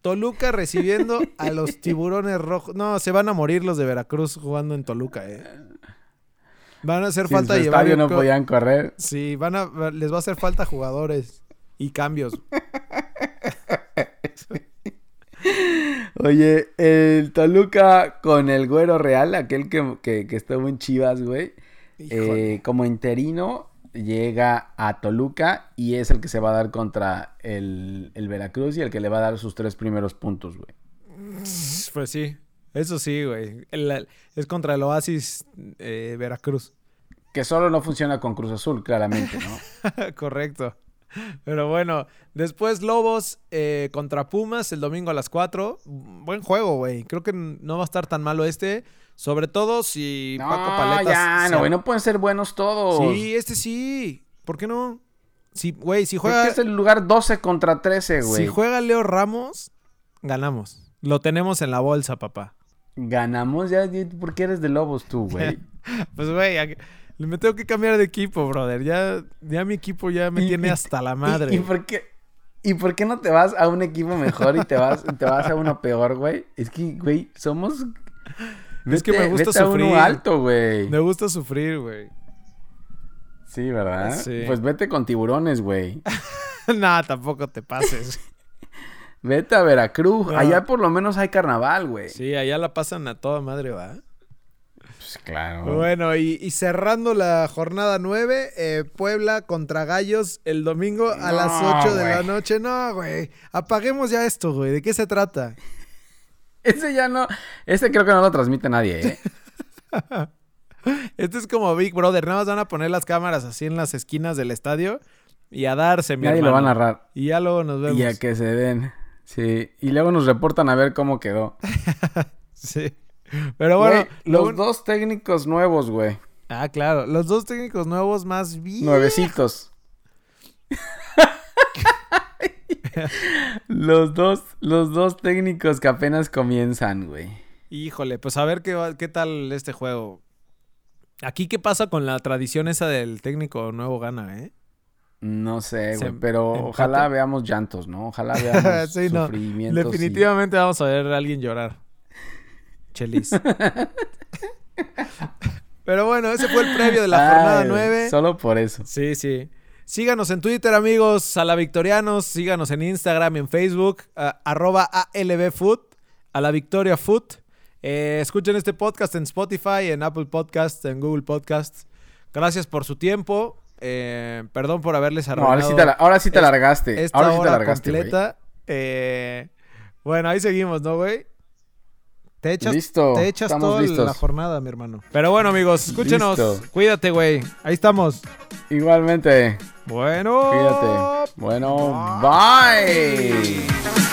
Toluca recibiendo a los tiburones rojos. No, se van a morir los de Veracruz jugando en Toluca, eh. Van a hacer Si en falta su llevar. estadio no podían correr. Sí, van a, les va a hacer falta jugadores y cambios. Oye, el Toluca con el Güero Real, aquel que, que, que estuvo en Chivas, güey. Eh, como interino, llega a Toluca y es el que se va a dar contra el, el Veracruz y el que le va a dar sus tres primeros puntos, güey. Pues sí, eso sí, güey. El- es contra el Oasis eh, Veracruz. Que solo no funciona con Cruz Azul, claramente, ¿no? Correcto. Pero bueno, después Lobos eh, contra Pumas el domingo a las 4. Buen juego, güey. Creo que no va a estar tan malo este. Sobre todo si No, Paco Paletas. ya, se- no, güey, no pueden ser buenos todos. Sí, este sí. ¿Por qué no? Si, güey, si juega, que es el lugar 12 contra 13, güey. si juega Leo Ramos, ganamos. Lo tenemos en la bolsa, papá. Ganamos ya, ¿por qué eres de Lobos tú, güey? Pues, güey, a- me tengo que cambiar de equipo, brother. Ya, ya mi equipo ya me Y- tiene y- hasta la ¿Y, madre. y por qué? ¿Y por qué no te vas a un equipo mejor y te vas, te vas a uno peor, güey? Es que, güey, somos... Es que me gusta vete a uno sufrir. alto, güey. Me gusta sufrir, güey. Sí, ¿verdad? Sí. Pues vete con tiburones, güey. nah, tampoco te pases. Vete a Veracruz. No. Allá por lo menos hay carnaval, güey. Sí, allá la pasan a toda madre, va. Pues claro. Bueno, y, y cerrando la jornada 9, eh, Puebla contra Gallos el domingo a No, las 8 de la noche. No, güey. Apaguemos ya esto, güey. ¿De qué se trata? Ese ya no... Ese creo que no lo transmite nadie, ¿eh? Esto es como Big Brother. Nada más van a poner las cámaras así en las esquinas del estadio y a darse, mi nadie lo va a narrar. Y ya luego nos vemos. Y a que se den. Sí. Y luego nos reportan a ver cómo quedó. Sí. Pero bueno, Güey, los un- dos técnicos nuevos, güey. Ah, claro. Los dos técnicos nuevos más bien. Nuevecitos. los dos, los dos técnicos que apenas comienzan, güey. Híjole, pues a ver qué, qué tal este juego. Aquí, ¿qué pasa con la tradición esa del técnico nuevo gana, eh? No sé, güey, pero empate. ojalá veamos llantos, ¿no? Ojalá veamos Sí, no. sufrimientos. y- Definitivamente vamos a ver a alguien llorar. Chelis. Pero bueno, ese fue el previo de la jornada Ay, 9. Solo por eso. Sí, sí. Síganos en Twitter, amigos, a la Victorianos. Síganos en Instagram y en Facebook, a- arroba ALBFood, a la Victoria Food. Eh, escuchen este podcast en Spotify, en Apple Podcasts, en Google Podcasts. Gracias por su tiempo. Eh, perdón por haberles No, arruinado ahora sí te, ahora sí te largaste. esta Ahora sí te largaste, completa. Eh, bueno, ahí seguimos, ¿no, güey? Te echas, Listo, te echas estamos toda listos. la jornada, mi hermano. Pero bueno, amigos, escúchenos. Listo. Cuídate, güey. Ahí estamos. Igualmente. Bueno. Cuídate. Bueno, bye.